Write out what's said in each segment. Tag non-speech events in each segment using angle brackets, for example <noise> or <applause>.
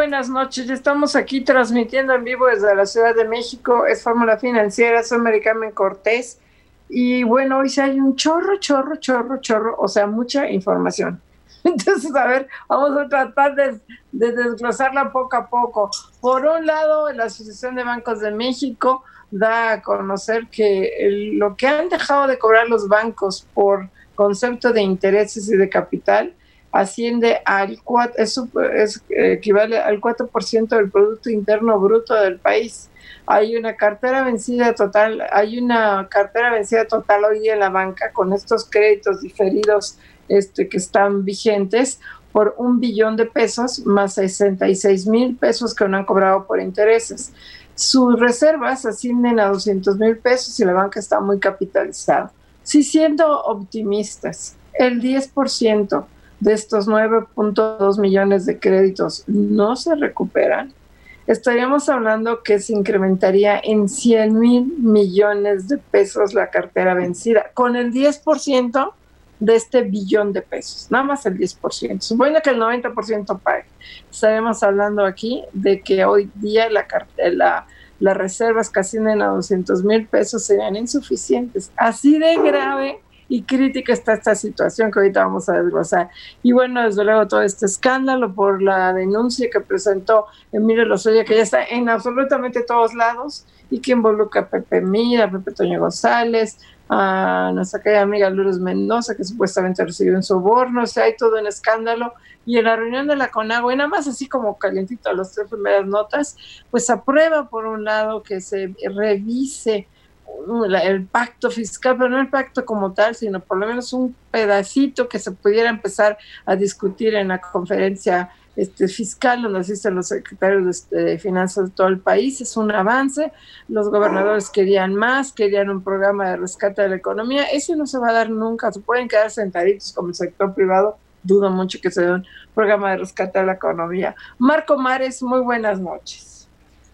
Buenas noches. Estamos aquí transmitiendo en vivo desde la Ciudad de México. Es Fórmula Financiera, soy Maricarmen Cortés. Y bueno, hoy sí hay un chorro, chorro, chorro, chorro, o sea, mucha información. <laughs> Entonces, a ver, vamos a tratar de, de desglosarla poco a poco. Por un lado, la Asociación de Bancos de México da a conocer que lo que han dejado de cobrar los bancos por concepto de intereses y de capital asciende al 4, es, es, equivale al 4% del Producto Interno Bruto del país. Hay una cartera vencida total, hay una cartera vencida total hoy en la banca con estos créditos diferidos este, que están vigentes por un billón de pesos más 66 mil pesos que no han cobrado por intereses. Sus reservas ascienden a 200 mil pesos y la banca está muy capitalizada. Si siendo optimistas, el 10% de estos 9.2 millones de créditos no se recuperan, estaríamos hablando que se incrementaría en 100 mil millones de pesos la cartera vencida, con el 10% de este billón de pesos, nada más el 10%. Supone que el 90% pague. Estaremos hablando aquí de que hoy día la, la, las reservas que ascienden a 200 mil pesos serían insuficientes. Así de grave y crítica está esta situación que ahorita vamos a desglosar. Y bueno, desde luego todo este escándalo por la denuncia que presentó Emilio Lozoya, que ya está en absolutamente todos lados y que involucra a Pepe Mira, a Pepe Toño González, a nuestra querida amiga Lourdes Mendoza, que supuestamente recibió un soborno, o sea, hay todo un escándalo. Y en la reunión de la CONAGUA, y nada más así como calientito a las tres primeras notas, pues aprueba por un lado que se revise el pacto fiscal, pero no el pacto como tal, sino por lo menos un pedacito que se pudiera empezar a discutir en la conferencia este, fiscal, donde asisten los secretarios de, finanzas de todo el país. Es un avance. Los gobernadores querían más, querían un programa de rescate de la economía. Ese no se va a dar nunca. Se pueden quedar sentaditos como el sector privado. Dudo mucho que se dé un programa de rescate de la economía. Marco Mares, muy buenas noches.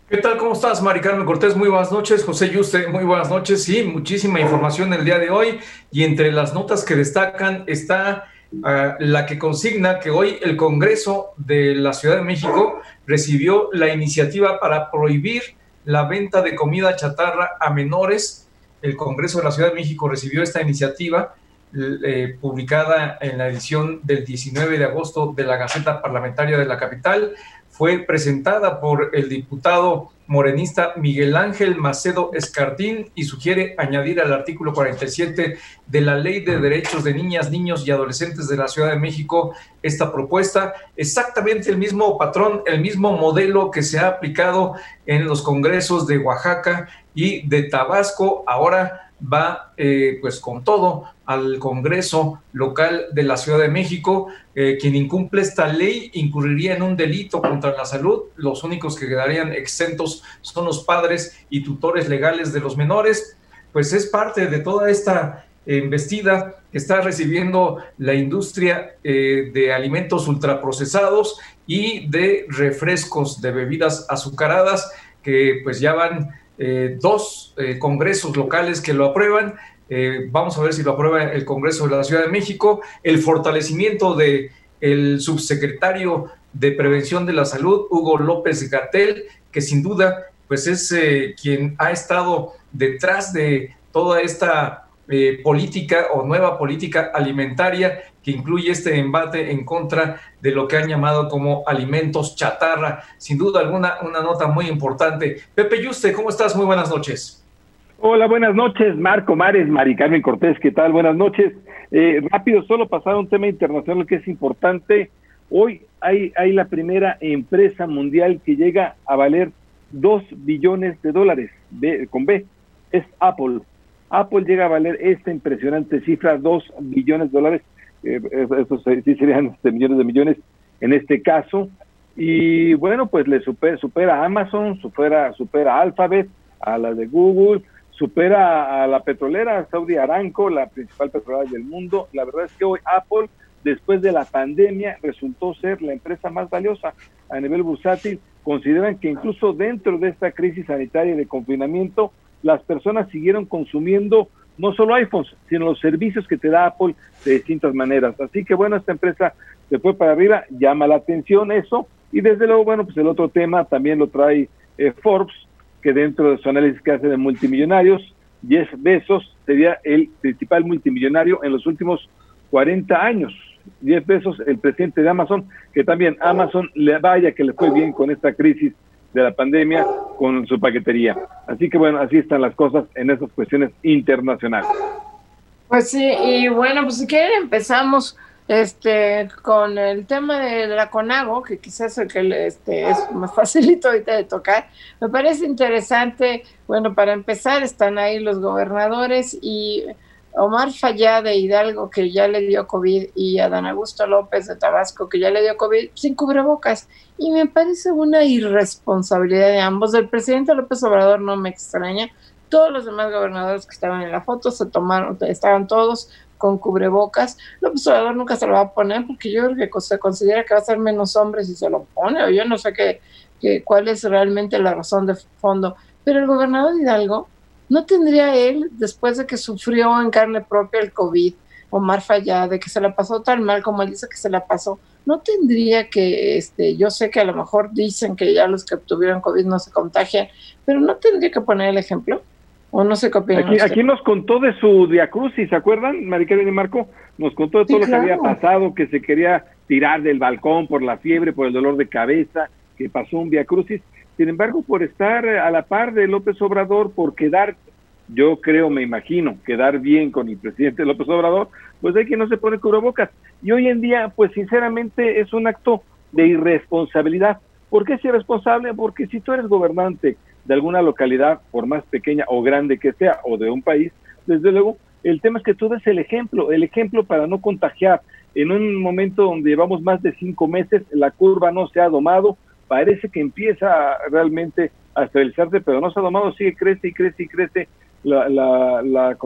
¿Qué tal? ¿Cómo estás, Mari Carmen Cortés? Muy buenas noches. José Yuste, muy buenas noches. Sí, muchísima información el día de hoy. Y entre las notas que destacan está ah, la que consigna que hoy el Congreso de la Ciudad de México recibió la iniciativa para prohibir la venta de comida chatarra a menores. El Congreso de la Ciudad de México recibió esta iniciativa eh, publicada en la edición del 19 de agosto de la Gaceta Parlamentaria de la Capital fue presentada por el diputado morenista Miguel Ángel Macedo Escartín y sugiere añadir al artículo 47 de la Ley de Derechos de Niñas, Niños y Adolescentes de la Ciudad de México esta propuesta. Exactamente el mismo patrón, el mismo modelo que se ha aplicado en los congresos de Oaxaca y de Tabasco. Ahora va eh, pues con todo al Congreso local de la Ciudad de México. Eh, quien incumple esta ley incurriría en un delito contra la salud. Los únicos que quedarían exentos son los padres y tutores legales de los menores. Pues es parte de toda esta embestida que está recibiendo la industria eh, de alimentos ultraprocesados y de refrescos de bebidas azucaradas que pues ya van eh, dos eh, congresos locales que lo aprueban. Eh, vamos a ver si lo aprueba el Congreso de la Ciudad de México. El fortalecimiento de subsecretario de Prevención de la Salud, Hugo López Gatel, que sin duda pues es quien ha estado detrás de toda esta eh, política o nueva política alimentaria que incluye este embate en contra de lo que han llamado como alimentos chatarra. Sin duda alguna, una nota muy importante. Pepe Yuste, ¿cómo estás? Muy buenas noches. Hola, buenas noches, Marco Mares, Mari Carmen Cortés, ¿qué tal? Buenas noches. Eh, rápido, solo pasar a un tema internacional que es importante. Hoy hay, hay la primera empresa mundial que llega a valer 2 billones de dólares, con B, es Apple Apple llega a valer esta impresionante cifra, 2 billones de dólares, eh, eso sí serían <laughs> este, millones de millones en este caso, y bueno, pues le supera, supera a Amazon, supera, supera a Alphabet, a la de Google, supera a la petrolera Saudi Aramco, la principal petrolera del mundo. La verdad es que hoy Apple, después de la pandemia, resultó ser la empresa más valiosa a nivel bursátil. Consideran que incluso dentro de esta crisis sanitaria y de confinamiento, las personas siguieron consumiendo no solo iPhones, sino los servicios que te da Apple de distintas maneras. Así que bueno, esta empresa se fue para arriba, llama la atención eso. Y desde luego, bueno, pues el otro tema también lo trae eh, Forbes, que dentro de su análisis que hace de multimillonarios, Jeff Bezos sería el principal multimillonario en los últimos 40 años. Jeff Bezos, el presidente de Amazon, que también Amazon le vaya que le fue bien con esta crisis de la pandemia con su paquetería. Así que bueno, así están las cosas en esas cuestiones internacionales. Pues sí, y bueno, pues si quieren empezamos este con el tema de la CONAGO, que quizás el que este, es más <laughs> facilito ahorita de tocar, me parece interesante, bueno, para empezar están ahí los gobernadores y Omar Fallá de Hidalgo, que ya le dio COVID, y Adán Augusto López de Tabasco, que ya le dio COVID, sin cubrebocas. Y me parece una irresponsabilidad de ambos. Del presidente López Obrador no me extraña. Todos los demás gobernadores que estaban en la foto se tomaron, estaban todos con cubrebocas. López Obrador nunca se lo va a poner porque yo creo que se considera que va a ser menos hombre si se lo pone, o yo no sé qué, qué cuál es realmente la razón de fondo. Pero el gobernador Hidalgo ¿No tendría él, después de que sufrió en carne propia el COVID, Omar Fallá, de que se la pasó tan mal como él dice que se la pasó, no tendría que, este, yo sé que a lo mejor dicen que ya los que tuvieron COVID no se contagian, pero no tendría que poner el ejemplo? ¿O no se copian aquí, aquí, nos contó de su diacrucis, ¿se acuerdan? Maricarmen y Marco nos contó de todo lo que había pasado, que se quería tirar del balcón por la fiebre, por el dolor de cabeza, que pasó un diacrucis. Sin embargo, por estar a la par de López Obrador, por quedar, yo creo, me imagino, quedar bien con el presidente López Obrador, pues hay que no se pone cubrebocas. Y hoy en día, pues sinceramente es un acto de irresponsabilidad. ¿Por qué es irresponsable? Porque si tú eres gobernante de alguna localidad, por más pequeña o grande que sea, o de un país, desde luego, el tema es que tú des el ejemplo, el ejemplo para no contagiar. En un momento donde llevamos más de cinco meses, la curva no se ha domado, parece que empieza realmente a estabilizarse, pero no se ha domado, sigue, crece y crece y crece la, la,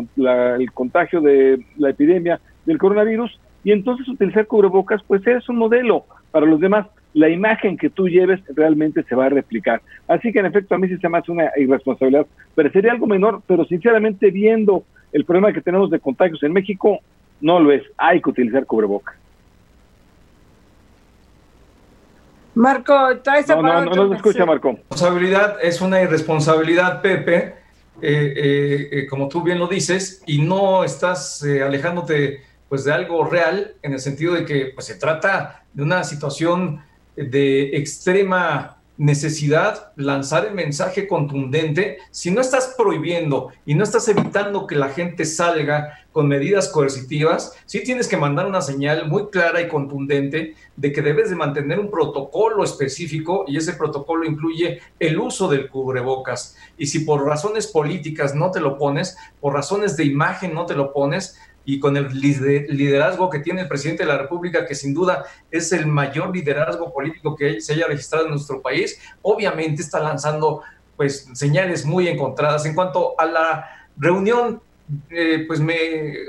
el contagio de la epidemia del coronavirus y entonces utilizar cubrebocas pues es un modelo para los demás. La imagen que tú lleves realmente se va a replicar. Así que en efecto a mí sí se me hace una irresponsabilidad, pero sería algo menor, pero sinceramente viendo el problema que tenemos de contagios en México, no lo es. Hay que utilizar cubrebocas. Marco, traes no, no, no, no escucha, Marco. Responsabilidad es una irresponsabilidad, Pepe, eh, eh, eh, como tú bien lo dices, y no estás alejándote pues de algo real en el sentido de que pues, se trata de una situación de extrema necesidad lanzar el mensaje contundente, si no estás prohibiendo y no estás evitando que la gente salga con medidas coercitivas, sí tienes que mandar una señal muy clara y contundente de que debes de mantener un protocolo específico y ese protocolo incluye el uso del cubrebocas. Y si por razones políticas no te lo pones, por razones de imagen no te lo pones, y con el liderazgo que tiene el presidente de la República, que sin duda es el mayor liderazgo político que se haya registrado en nuestro país, obviamente está lanzando pues señales muy encontradas. En cuanto a la reunión, eh, pues me,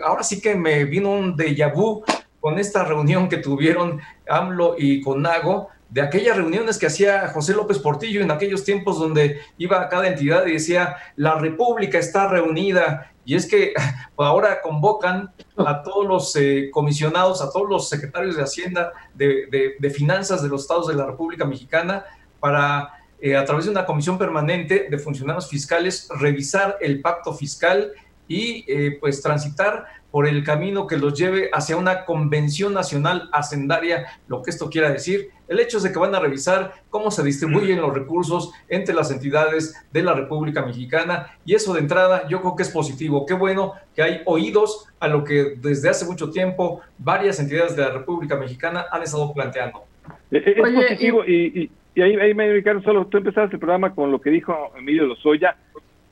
ahora sí que me vino un déjà vu con esta reunión que tuvieron AMLO y CONAGO, de aquellas reuniones que hacía José López Portillo en aquellos tiempos donde iba a cada entidad y decía, la República está reunida. Y es que <laughs> ahora convocan a todos los eh, comisionados, a todos los secretarios de Hacienda, de, Finanzas de los estados de la República Mexicana, para, eh, a través de una comisión permanente de funcionarios fiscales, revisar el pacto fiscal y eh, pues transitar por el camino que los lleve hacia una convención nacional hacendaria, lo que esto quiera decir. El hecho es de que van a revisar cómo se distribuyen los recursos entre las entidades de la República Mexicana y eso de entrada yo creo que es positivo. Qué bueno que hay oídos a lo que desde hace mucho tiempo varias entidades de la República Mexicana han estado planteando. Eh, eh, es, positivo y, y, ahí, ahí me solo tú empezaste el programa con lo que dijo Emilio Lozoya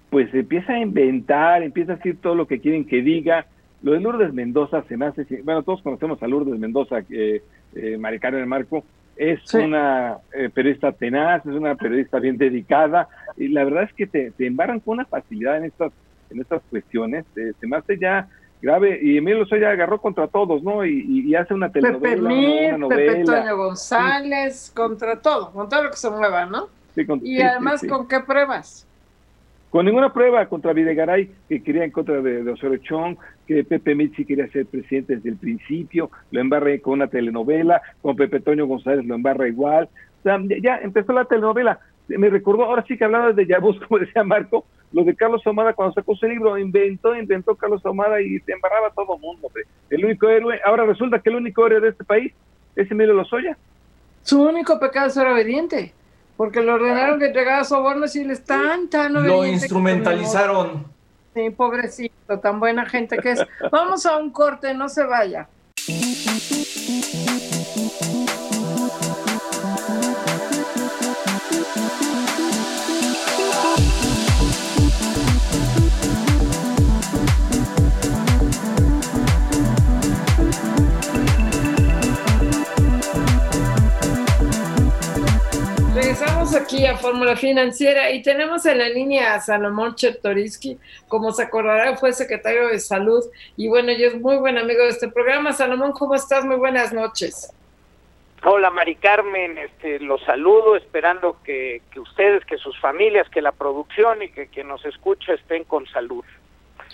pues empieza a inventar, empieza a decir todo lo que quieren que diga. Lo de Lourdes Mendoza se me hace, bueno, todos conocemos a Lourdes Mendoza, eh, eh, del Marco, es una eh, periodista tenaz, es una periodista bien dedicada, y la verdad es que te, embarran con una facilidad en estas, en estas cuestiones, se me hace ya grave, y Emilio Lozoya agarró contra todos, ¿no? Y, hace una telenovela, Pepe una, Pepe Toño González, contra todo, contra lo que se mueva, ¿no? y además, ¿con qué pruebas? Con ninguna prueba contra Videgaray, que quería en contra de, de Osorio Chong, que Pepe Mitzi quería ser presidente desde el principio, lo embarra con una telenovela, con Pepe Toño González lo embarra igual. O ya empezó la telenovela. Me recordó, ahora sí que hablaba de Yabus, <laughs> como decía Marco, lo de Carlos Ahumada cuando sacó su libro, inventó, inventó Carlos Ahumada y se embarraba a todo el mundo. El único héroe, ahora resulta que el único héroe de este país es Emilio Lozoya. Su único pecado es ser obediente. Porque le ordenaron que entregara sobornos y le están tan Lo instrumentalizaron. Sí, pobrecito, tan buena gente que es. Vamos a un corte, no se vaya. Aquí a Fórmula Financiera y tenemos en la línea a Salomón Chertoriski, como se acordará, fue secretario de Salud y bueno, y es muy buen amigo de este programa. Salomón, ¿cómo estás? Muy buenas noches. Hola Mari Carmen, este, los saludo esperando que, que ustedes, que sus familias, que la producción y que quien nos escucha estén con salud.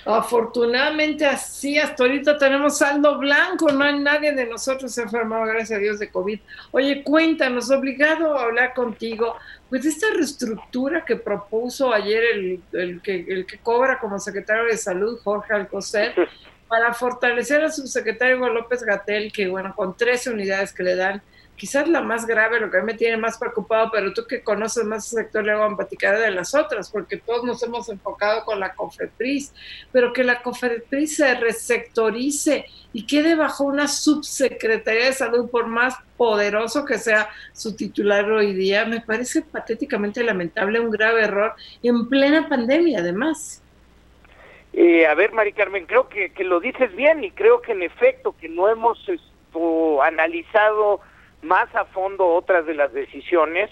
Afortunadamente así, hasta ahorita tenemos saldo blanco, no hay nadie de nosotros enfermado, gracias a Dios, de COVID. Oye, cuéntanos, obligado a hablar contigo, pues esta reestructura que propuso ayer el, el, que, el que cobra como secretario de Salud, Jorge Alcocer, para fortalecer al subsecretario López Gatel, que bueno, con 13 unidades que le dan, quizás la más grave, lo que a mí me tiene más preocupado, pero tú que conoces más el sector, le voy a platicar de las otras, porque todos nos hemos enfocado con la COFEPRIS, pero que la COFEPRIS se resectorice y quede bajo una subsecretaría de salud, por más poderoso que sea su titular hoy día, me parece patéticamente lamentable, un grave error, en plena pandemia además. Eh, a ver, Mari Carmen, creo que, que lo dices bien y creo que en efecto que no hemos esto, analizado más a fondo otras de las decisiones,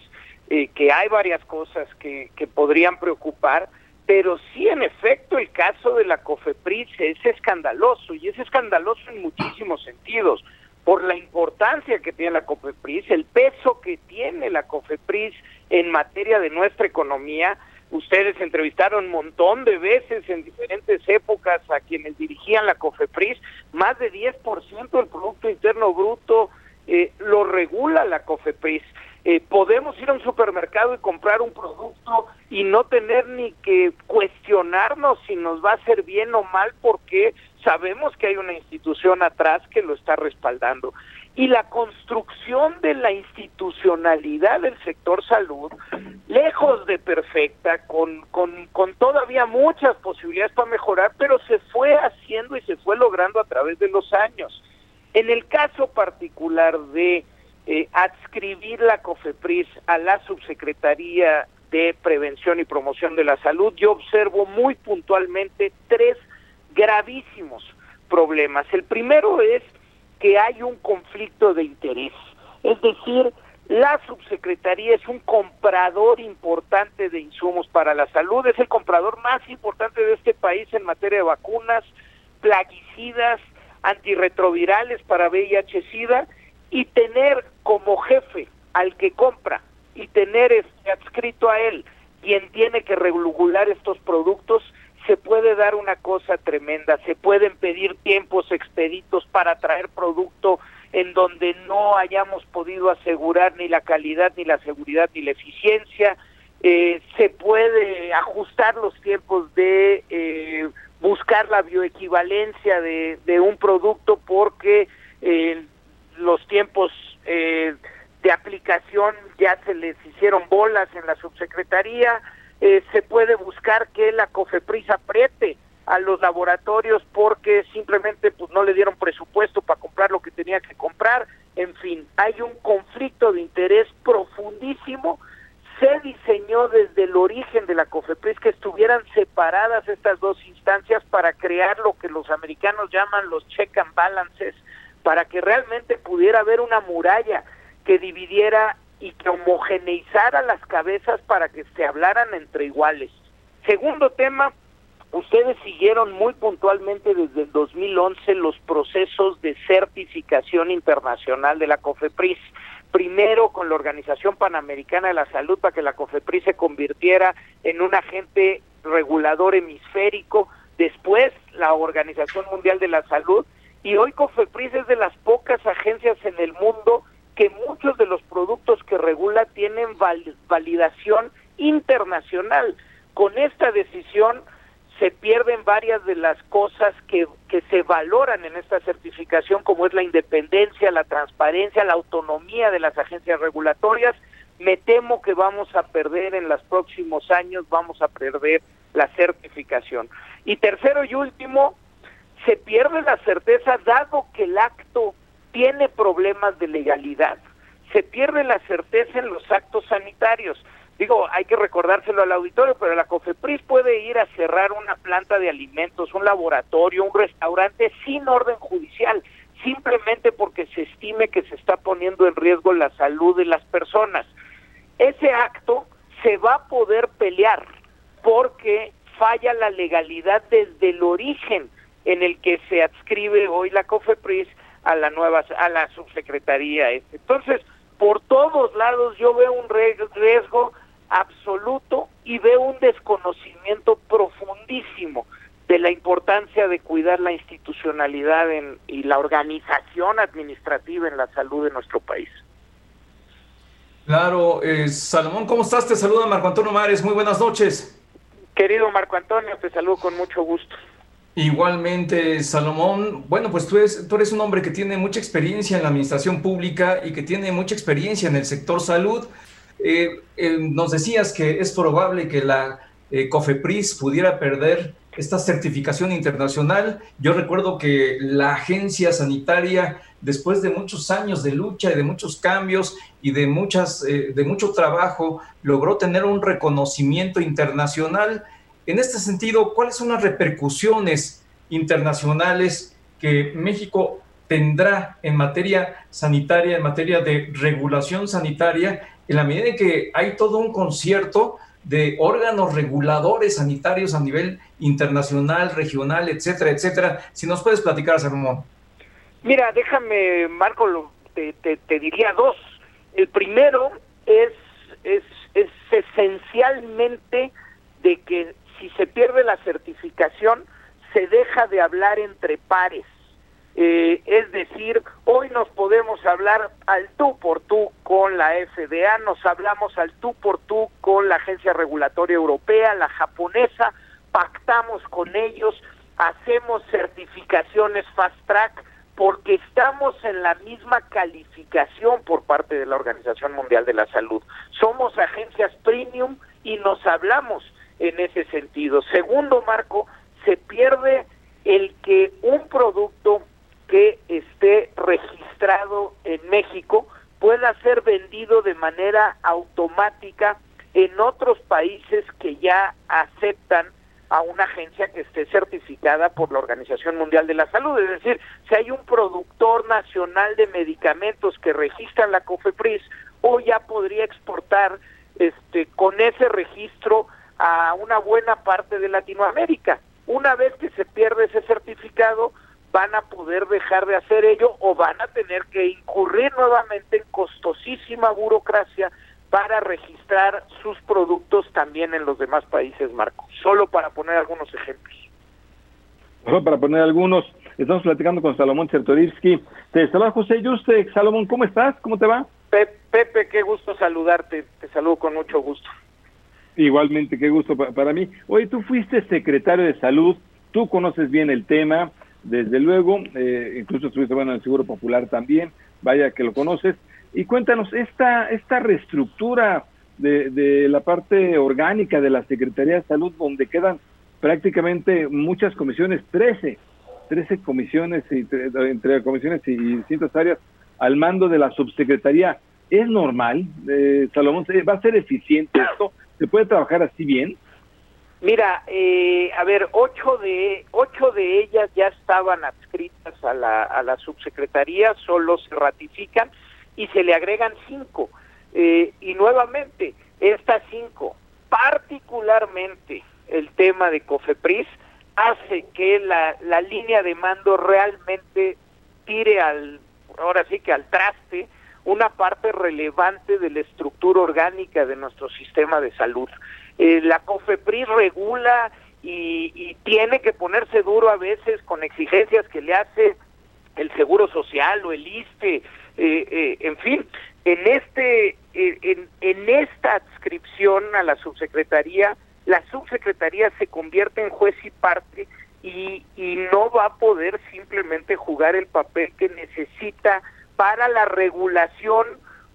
eh, que hay varias cosas que, que podrían preocupar, pero sí en efecto el caso de la COFEPRIS es escandaloso y es escandaloso en muchísimos sentidos por la importancia que tiene la COFEPRIS, el peso que tiene la COFEPRIS en materia de nuestra economía. Ustedes entrevistaron un montón de veces en diferentes épocas a quienes dirigían la COFEPRIS, más de 10% del Producto Interno Bruto eh, lo regula la COFEPRIS. Eh, podemos ir a un supermercado y comprar un producto y no tener ni que cuestionarnos si nos va a hacer bien o mal porque sabemos que hay una institución atrás que lo está respaldando. Y la construcción de la institucionalidad del sector salud, lejos de perfecta, con, con, con todavía muchas posibilidades para mejorar, pero se fue haciendo y se fue logrando a través de los años. En el caso particular de eh, adscribir la COFEPRIS a la Subsecretaría de Prevención y Promoción de la Salud, yo observo muy puntualmente tres gravísimos problemas. El primero es que hay un conflicto de interés, es decir, la subsecretaría es un comprador importante de insumos para la salud, es el comprador más importante de este país en materia de vacunas, plaguicidas, antirretrovirales para VIH-Sida y tener como jefe al que compra y tener este adscrito a él quien tiene que regular estos productos, se puede dar una cosa tremenda, se pueden pedir tiempos expeditos para traer producto en donde no hayamos podido asegurar ni la calidad, ni la seguridad, ni la eficiencia, eh, se puede ajustar los tiempos de eh, la bioequivalencia de, un producto porque eh, los tiempos eh, de aplicación ya se les hicieron bolas en la subsecretaría, eh, se puede buscar que la COFEPRIS apriete a los laboratorios porque simplemente pues no le dieron presupuesto para comprar lo que tenía que comprar, en fin, hay un conflicto de interés profundísimo. Se diseñó desde el origen de la COFEPRIS que estuvieran separados los check and balances para que realmente pudiera haber una muralla que dividiera y que homogeneizara las cabezas para que se hablaran entre iguales. Segundo tema, ustedes siguieron muy puntualmente desde el 2011 los procesos de certificación internacional de la COFEPRIS. Primero con la Organización Panamericana de la Salud para que la COFEPRIS se convirtiera en un agente regulador hemisférico, después la Organización Mundial de la Salud y hoy COFEPRIS es de las pocas agencias en el mundo que muchos de los productos que regula tienen validación internacional. Con esta decisión se pierden varias de las cosas que, que se valoran en esta certificación, como es la independencia, la transparencia, la autonomía de las agencias regulatorias. Me temo que vamos a perder en los próximos años, vamos a perder la certificación. Y tercero y último, se pierde la certeza dado que el acto tiene problemas de legalidad. Se pierde la certeza en los actos sanitarios. Digo, hay que recordárselo al auditorio, pero la COFEPRIS puede ir a cerrar una planta de alimentos, un laboratorio, un restaurante sin orden judicial, simplemente porque se estime que se está poniendo en riesgo la salud de las personas. Ese acto se va a poder pelear porque falla la legalidad desde el origen en el que se adscribe hoy la COFEPRIS a la nueva a la subsecretaría entonces por todos lados yo veo un riesgo absoluto y veo un desconocimiento profundísimo de la importancia de cuidar la institucionalidad en, y la organización administrativa en la salud de nuestro país. Claro, eh, Salomón, ¿cómo estás? Te saluda Marco Antonio Mares, muy buenas noches. Querido Marco Antonio, te saludo con mucho gusto. Igualmente, Salomón, bueno, pues tú eres, tú eres un hombre que tiene mucha experiencia en la administración pública y que tiene mucha experiencia en el sector salud. Eh, eh, nos decías que es probable que la eh, COFEPRIS pudiera perder esta certificación internacional. Yo recuerdo que la agencia sanitaria, después de muchos años de lucha y de muchos cambios y de, muchas, de mucho trabajo, logró tener un reconocimiento internacional en este sentido, ¿cuáles son las repercusiones internacionales que México tendrá en materia sanitaria, en materia de regulación sanitaria, en la medida en que hay todo un concierto de órganos reguladores sanitarios a nivel internacional, regional, etcétera, etcétera? Si nos puedes platicar, Salomón. Mira, déjame, Marco, te, te, diría dos. El primero es, es esencialmente de que si se pierde la certificación, se deja de hablar entre pares. Eh, es decir, hoy nos podemos hablar al tú por tú con la FDA, nos hablamos al tú por tú con la Agencia Regulatoria Europea, la japonesa, pactamos con ellos, hacemos certificaciones fast track porque estamos en la misma calificación por parte de la Organización Mundial de la Salud. Somos agencias premium y nos hablamos en ese sentido. Segundo, Marco, se pierde el que un producto que esté registrado en México pueda ser vendido de manera automática en otros países que ya aceptan a una agencia que esté certificada por la Organización Mundial de la Salud. Es decir, si hay un productor nacional de medicamentos que registra la COFEPRIS, o ya podría exportar este con ese registro a una buena parte de Latinoamérica. Una vez que se pierde ese certificado, van a poder dejar de hacer ello o van a tener que incurrir nuevamente en costosísima burocracia para registrar sus productos también en los demás países, Marco. Solo para poner algunos ejemplos. Solo para poner algunos, estamos platicando con Salomón Chertorivsky. Te saluda José Yuste. Salomón, ¿cómo estás? ¿Cómo te va? Pepe, qué gusto saludarte. Te saludo con mucho gusto. Igualmente, qué gusto para mí. Oye, tú fuiste secretario de salud, tú conoces bien el tema, desde luego, eh, incluso estuviste bueno en el Seguro Popular también, vaya que lo conoces. Y cuéntanos, esta, esta reestructura de, de la parte orgánica de la Secretaría de Salud, donde quedan prácticamente muchas comisiones, 13, 13 comisiones, entre comisiones y distintas áreas, al mando de la subsecretaría. ¿Es normal, eh, Salomón? ¿Va a ser eficiente esto? ¿Se puede trabajar así bien? Mira, eh, a ver, ocho de ocho de ellas ya estaban adscritas a la, a la subsecretaría, solo se ratifican y se le agregan cinco. Eh, y nuevamente, estas cinco, particularmente el tema de COFEPRIS, hace que la, la línea de mando realmente tire al, ahora sí que al traste, una parte relevante de la estructura orgánica de nuestro sistema de salud. Eh, la COFEPRIS regula y, tiene que ponerse duro a veces con exigencias que le hace el Seguro Social o el ISTE, eh, eh, en fin, en este en, en esta adscripción a la subsecretaría, la subsecretaría se convierte en juez y parte y, y no va a poder simplemente jugar el papel que necesita para la regulación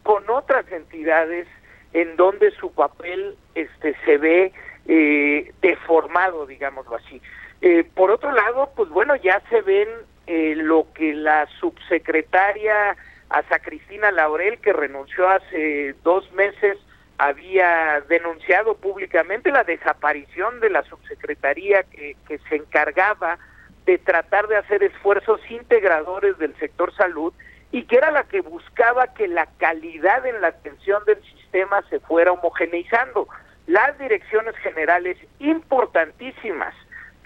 con otras entidades en donde su papel este se ve eh, deformado, digámoslo así. Eh, por otro lado, pues bueno, ya se ven eh, lo que la subsecretaria Asa Cristina Laurel, que renunció hace dos meses, había denunciado públicamente la desaparición de la subsecretaría que, que se encargaba de tratar de hacer esfuerzos integradores del sector salud y que era la que buscaba que la calidad en la atención del sistema se fuera homogeneizando. Las direcciones generales importantísimas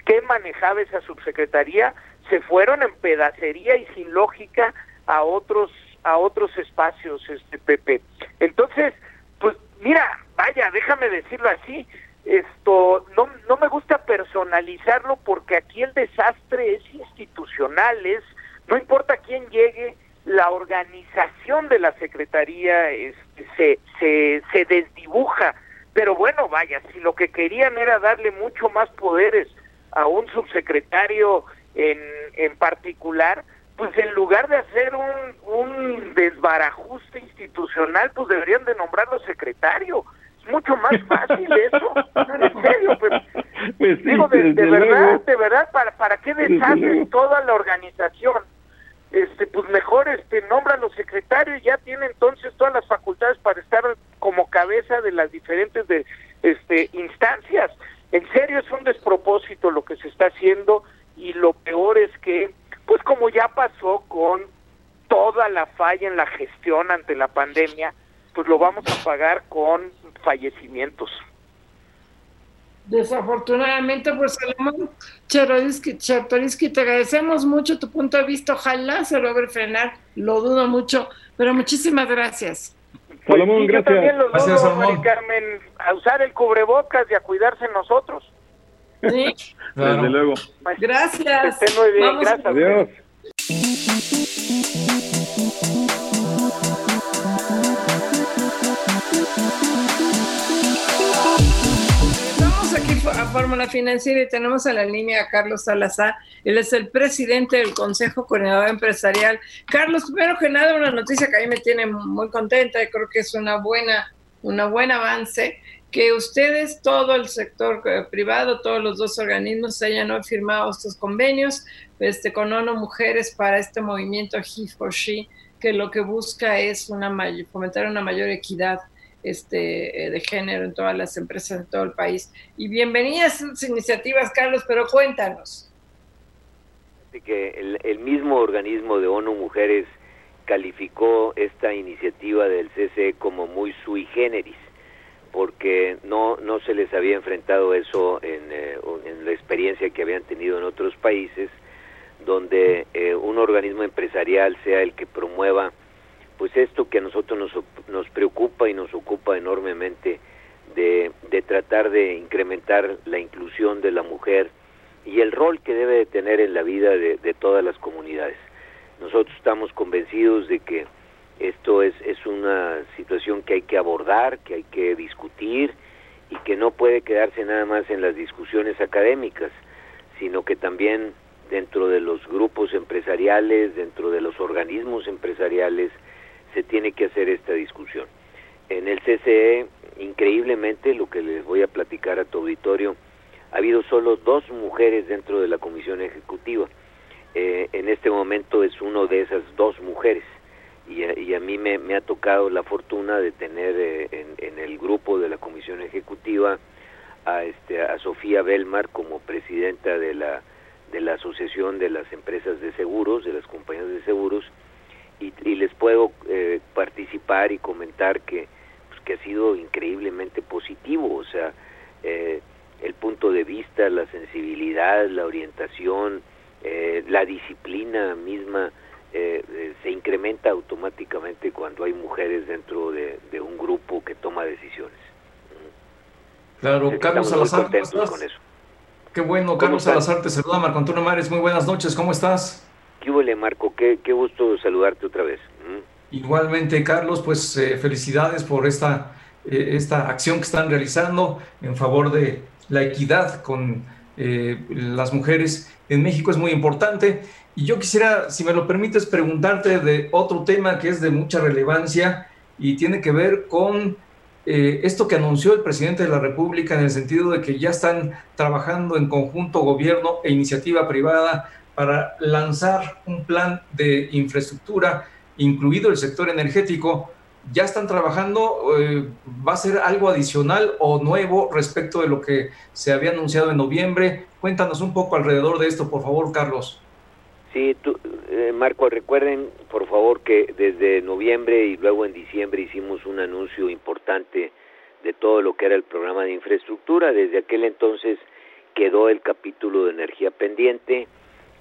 que manejaba esa subsecretaría se fueron en pedacería y sin lógica a otros a otros espacios este Pepe. Entonces, pues mira, vaya, déjame decirlo así, esto no no me gusta personalizarlo porque aquí el desastre es institucional, es no importa quién llegue, la organización de la Secretaría este, se, se, se desdibuja. Pero bueno, vaya, si lo que querían era darle mucho más poderes a un subsecretario en, en particular, pues en lugar de hacer un, un desbarajuste institucional, pues deberían de nombrarlo secretario. Es mucho más fácil <laughs> eso. en serio, pues, pues digo, de, verdad, de verdad, ¿para, para qué deshaces toda la organización? Este pues mejor este nombra a los secretarios ya tiene entonces todas las facultades para estar como cabeza de las diferentes de este instancias. En serio es un despropósito lo que se está haciendo y lo peor es que pues como ya pasó con toda la falla en la gestión ante la pandemia pues lo vamos a pagar con fallecimientos Desafortunadamente, pues Salomón Chertoriski, te agradecemos mucho tu punto de vista. Ojalá se logre frenar, lo dudo mucho, pero muchísimas gracias. Salomón, gracias. Yo también los gracias, dudo, Carmen, a usar el cubrebocas y a cuidarse nosotros. Sí, desde luego. Gracias. Que muy bien, gracias. Adiós. Fórmula Financiera y tenemos a la línea Carlos Salazar. Él es el presidente del Consejo Coordinador Empresarial. Carlos, primero que nada, una noticia que a mí me tiene muy contenta y creo que es una buena, una buen avance, que ustedes, todo el sector eh, privado, todos los dos organismos hayan firmado estos convenios este, con ONU Mujeres para este movimiento He for She, que lo que busca es una fomentar una mayor equidad este, eh, de género en todas las empresas de todo el país. Y bienvenidas a sus iniciativas, Carlos, pero cuéntanos. Que el, mismo organismo de ONU Mujeres calificó esta iniciativa del CCE como muy sui generis, porque no, no se les había enfrentado eso en, eh, en la experiencia que habían tenido en otros países, donde eh, un organismo empresarial sea el que promueva pues esto que a nosotros nos, nos preocupa y nos ocupa enormemente de, de, tratar de incrementar la inclusión de la mujer y el rol que debe de tener en la vida de, todas las comunidades. Nosotros estamos convencidos de que esto es, es una situación que hay que abordar, que hay que discutir y que no puede quedarse nada más en las discusiones académicas, sino que también dentro de los grupos empresariales, dentro de los organismos empresariales, se tiene que hacer esta discusión. En el CCE, increíblemente, lo que les voy a platicar a tu auditorio, ha habido solo dos mujeres dentro de la comisión ejecutiva. Eh, en este momento es uno de esas dos mujeres y a, mí me, ha tocado la fortuna de tener eh, en, el grupo de la comisión ejecutiva a, este, a Sofía Belmar como presidenta de la, de la Asociación de las Empresas de Seguros, de las compañías de seguros, y, les puedo eh, participar y comentar que, pues, que ha sido increíblemente positivo, o sea, eh, el punto de vista, la sensibilidad, la orientación, eh, la disciplina misma se incrementa automáticamente cuando hay mujeres dentro de un grupo que toma decisiones. Claro, Carlos Salazar, ¿cómo estás? Con eso. Qué bueno, Carlos Salazar te saluda, Marco Antonio Mares, muy buenas noches, ¿cómo estás? ¿Qué Marco? Qué, qué gusto saludarte otra vez. ¿Mm? Igualmente, Carlos, pues eh, felicidades por esta, eh, esta acción que están realizando en favor de la equidad con eh, las mujeres en México, es muy importante. Y yo quisiera, si me lo permites, preguntarte de otro tema que es de mucha relevancia y tiene que ver con eh, esto que anunció el presidente de la República en el sentido de que ya están trabajando en conjunto gobierno e iniciativa privada para lanzar un plan de infraestructura, incluido el sector energético, ya están trabajando, eh, va a ser algo adicional o nuevo respecto de lo que se había anunciado en noviembre. Cuéntanos un poco alrededor de esto, por favor, Carlos. Sí, tú, eh, Marco, recuerden por favor que desde noviembre y luego en diciembre hicimos un anuncio importante de todo lo que era el programa de infraestructura. Desde aquel entonces quedó el capítulo de energía pendiente.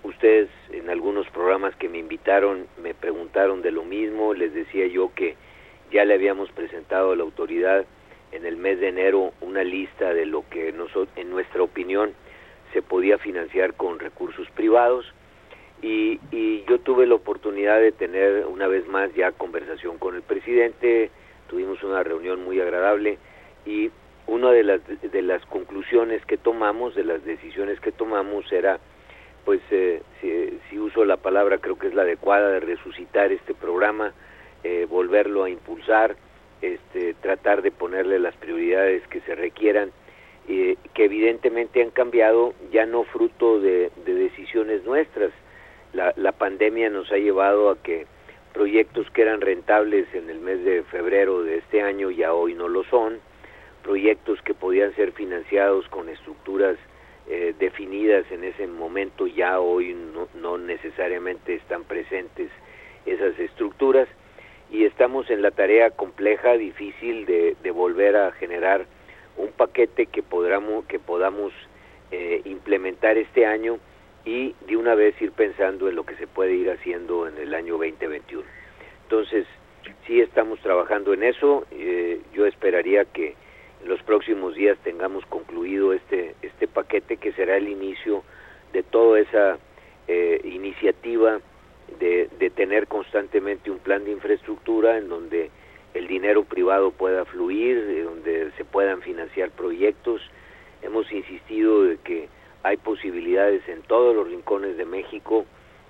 Ustedes en algunos programas que me invitaron me preguntaron de lo mismo. Les decía yo que ya le habíamos presentado a la autoridad en el mes de enero una lista de lo que en nuestra opinión se podía financiar con recursos privados y, yo tuve la oportunidad de tener una vez más ya conversación con el presidente, tuvimos una reunión muy agradable y una de las, de las conclusiones que tomamos, de las decisiones que tomamos era, pues eh, si, uso la palabra creo que es la adecuada, de resucitar este programa, eh, volverlo a impulsar, este, tratar de ponerle las prioridades que se requieran, eh, que evidentemente han cambiado ya no fruto de decisiones nuestras, la, la pandemia nos ha llevado a que proyectos que eran rentables en el mes de febrero de este año ya hoy no lo son, proyectos que podían ser financiados con estructuras eh, definidas en ese momento ya hoy no, no, necesariamente están presentes esas estructuras y estamos en la tarea compleja, difícil de, volver a generar un paquete que podamos, que podamos eh, implementar este año y de una vez ir pensando en lo que se puede ir haciendo en el año 2021. Entonces, sí estamos trabajando en eso. Eh, yo esperaría que los próximos días tengamos concluido este, este paquete que será el inicio de toda esa eh, iniciativa de, de tener constantemente un plan de infraestructura en donde el dinero privado pueda fluir, donde se puedan financiar proyectos. Hemos insistido de que hay posibilidades en todos los rincones de México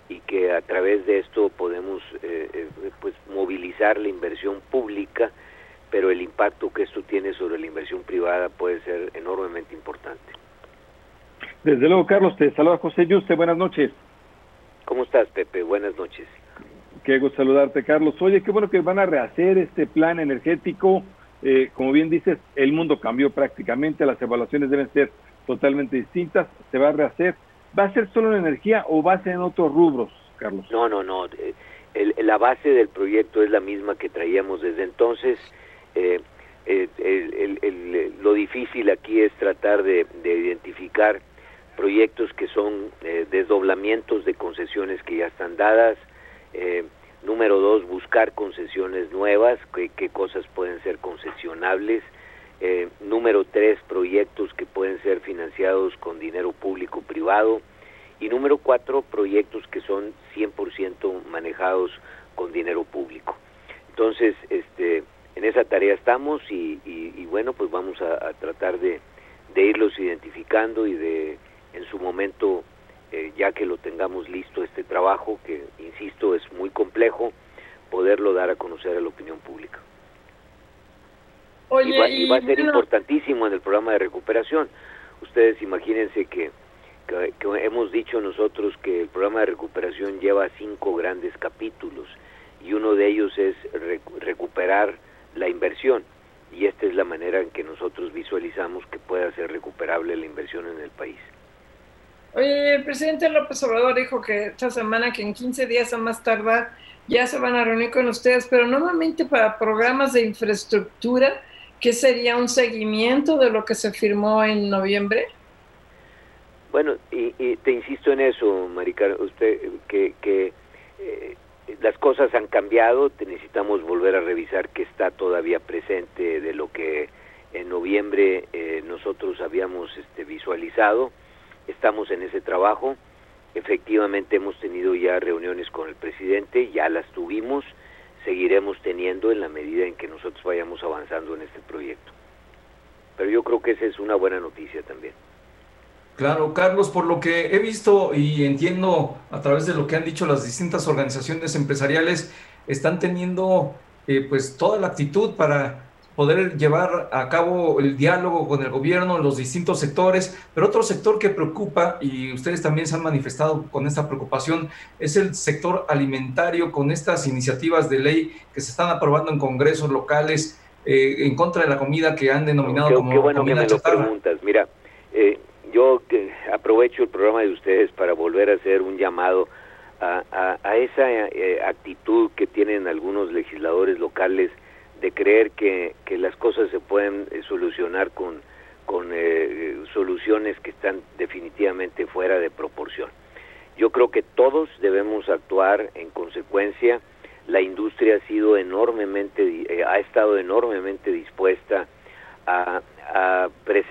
y que a través de esto podemos eh, eh, pues movilizar la inversión pública, pero el impacto que esto tiene sobre la inversión privada puede ser enormemente importante. Desde luego, Carlos, te saluda José Yuste, buenas noches. ¿Cómo estás, Pepe? Buenas noches. Qué gusto saludarte, Carlos. Oye, qué bueno que van a rehacer este plan energético. Eh, como bien dices, el mundo cambió prácticamente, las evaluaciones deben ser totalmente distintas, se va a rehacer. ¿Va a ser solo en energía o va a ser en otros rubros, Carlos? No, no, no. Eh, la base del proyecto es la misma que traíamos desde entonces. Eh, lo difícil aquí es tratar de, identificar proyectos que son eh, desdoblamientos de concesiones que ya están dadas. número dos, buscar concesiones nuevas, qué cosas pueden ser concesionables. Eh, número tres, proyectos que pueden ser financiados con dinero público privado. Y número cuatro, proyectos que son 100% manejados con dinero público. Entonces, este, en esa tarea estamos y, bueno, pues vamos a, tratar de, irlos identificando y de, en su momento, eh, ya que lo tengamos listo este trabajo, que, insisto, es muy complejo, poderlo dar a conocer a la opinión pública y, va, a ser importantísimo en el programa de recuperación. Ustedes imagínense que, hemos dicho nosotros que el programa de recuperación lleva cinco grandes capítulos y uno de ellos es recuperar la inversión. y esta es la manera en que nosotros visualizamos que pueda ser recuperable la inversión en el país. Oye, el presidente López Obrador dijo que esta semana, que en 15 días a más tardar, ya se van a reunir con ustedes, pero normalmente para programas de infraestructura, ¿qué sería un seguimiento de lo que se firmó en noviembre? Bueno, y, te insisto en eso, Maricar, usted, que, que eh, las cosas han cambiado, necesitamos volver a revisar qué está todavía presente de lo que en noviembre eh, nosotros habíamos este, visualizado. Estamos en ese trabajo. Efectivamente hemos tenido ya reuniones con el presidente, ya las tuvimos, seguiremos teniendo en la medida en que nosotros vayamos avanzando en este proyecto. Pero yo creo que esa es una buena noticia también. Claro, Carlos, por lo que he visto y entiendo a través de lo que han dicho las distintas organizaciones empresariales, están teniendo eh, pues toda la actitud para poder llevar a cabo el diálogo con el gobierno, los distintos sectores, pero otro sector que preocupa, y ustedes también se han manifestado con esta preocupación, es el sector alimentario con estas iniciativas de ley que se están aprobando en congresos locales eh, en contra de la comida que han denominado como qué bueno que me lo preguntas. Mira, yo aprovecho el programa de ustedes para volver a hacer un llamado a, esa eh, actitud que tienen algunos legisladores locales de creer que, las cosas se pueden eh, solucionar con, eh, soluciones que están definitivamente fuera de proporción. Yo creo que todos debemos actuar en consecuencia. La industria ha sido enormemente, ha estado enormemente dispuesta a,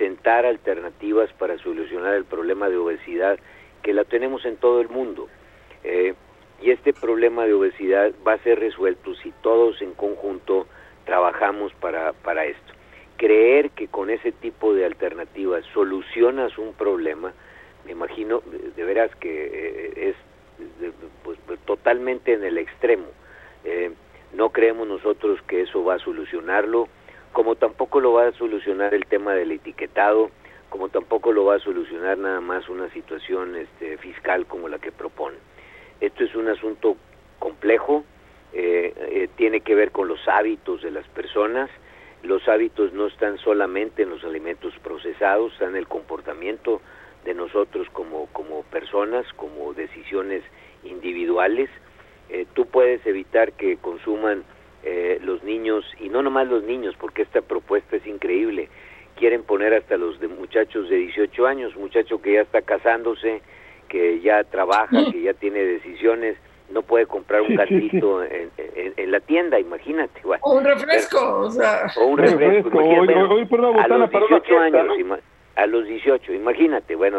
presentar alternativas para solucionar el problema de obesidad que la tenemos en todo el mundo. Eh, y este problema de obesidad va a ser resuelto si todos en conjunto trabajamos para, para esto. Creer que con ese tipo de alternativas solucionas un problema, me imagino de veras que eh, es pues, totalmente en el extremo. Eh, no creemos nosotros que eso va a solucionarlo como tampoco lo va a solucionar el tema del etiquetado, como tampoco lo va a solucionar nada más una situación este, fiscal como la que propone. Esto es un asunto complejo, eh, eh, tiene que ver con los hábitos de las personas, los hábitos no están solamente en los alimentos procesados, están en el comportamiento de nosotros como, como personas, como decisiones individuales. Eh, tú puedes evitar que consuman eh, los niños, y no nomás los niños, porque esta propuesta es increíble, quieren poner hasta los de muchachos de 18 años, muchacho que ya está casándose, que ya trabaja, que ya tiene decisiones, no puede comprar un gatito en, en, la tienda, imagínate. o un refresco, o sea. O un refresco, a los 18 años, a los 18, imagínate, bueno,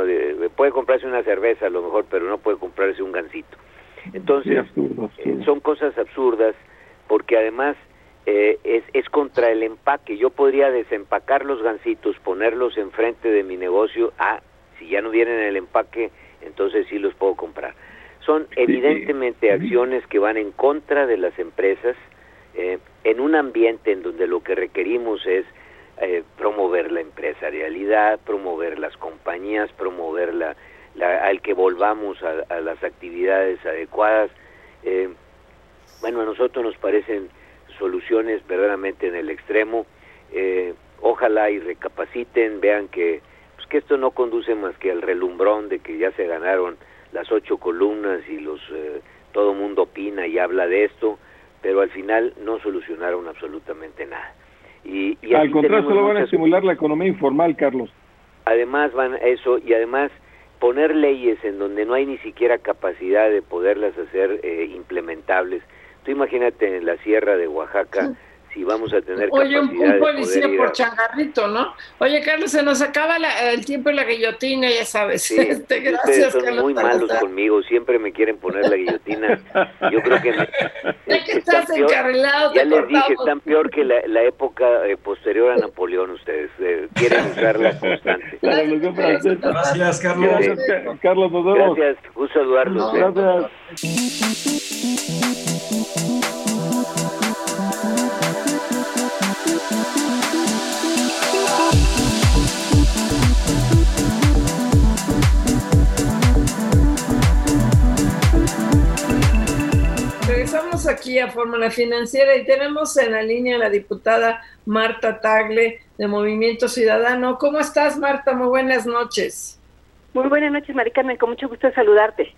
puede comprarse una cerveza a lo mejor, pero no puede comprarse un gansito. Entonces, eh, son cosas absurdas porque además eh, es, es contra el empaque. Yo podría desempacar los gansitos, ponerlos enfrente de mi negocio. Ah, si ya no vienen en el empaque, entonces sí los puedo comprar. Son evidentemente acciones que van en contra de las empresas eh, en un ambiente en donde lo que requerimos es eh, promover la empresarialidad, promover las compañías, promover la, al que volvamos a, a las actividades adecuadas. Bueno, a nosotros nos parecen soluciones verdaderamente en el extremo. Eh, ojalá y recapaciten, vean que, pues, que esto no conduce más que al relumbrón de que ya se ganaron las ocho columnas y los eh, todo mundo opina y habla de esto, pero al final no solucionaron absolutamente nada. Y, al contrario, solo van a estimular la economía informal, Carlos. Además van a eso y además poner leyes en donde no hay ni siquiera capacidad de poderlas hacer eh, implementables Tú imagínate en la sierra de Oaxaca si vamos a tener Oye, un, policía por changarrito, ¿no? Oye, Carlos, se nos acaba el tiempo y la guillotina, ya sabes. Sí, <laughs> este, gracias, son muy malos conmigo, siempre me quieren poner la guillotina. Yo creo que... ya que estás encarrilado, Ya les dije, están peor que la, la época eh, posterior a Napoleón ustedes. Eh, quieren usarla <laughs> constante. Gracias, Carlos. Gracias, Carlos, nos vemos. Gracias, gusto saludarlos. gracias. Aquí a Fórmula Financiera y tenemos en la línea a la diputada Marta Tagle de Movimiento Ciudadano. ¿Cómo estás, Marta? Muy buenas noches. Muy buenas noches, Maricarmen. Con mucho gusto saludarte.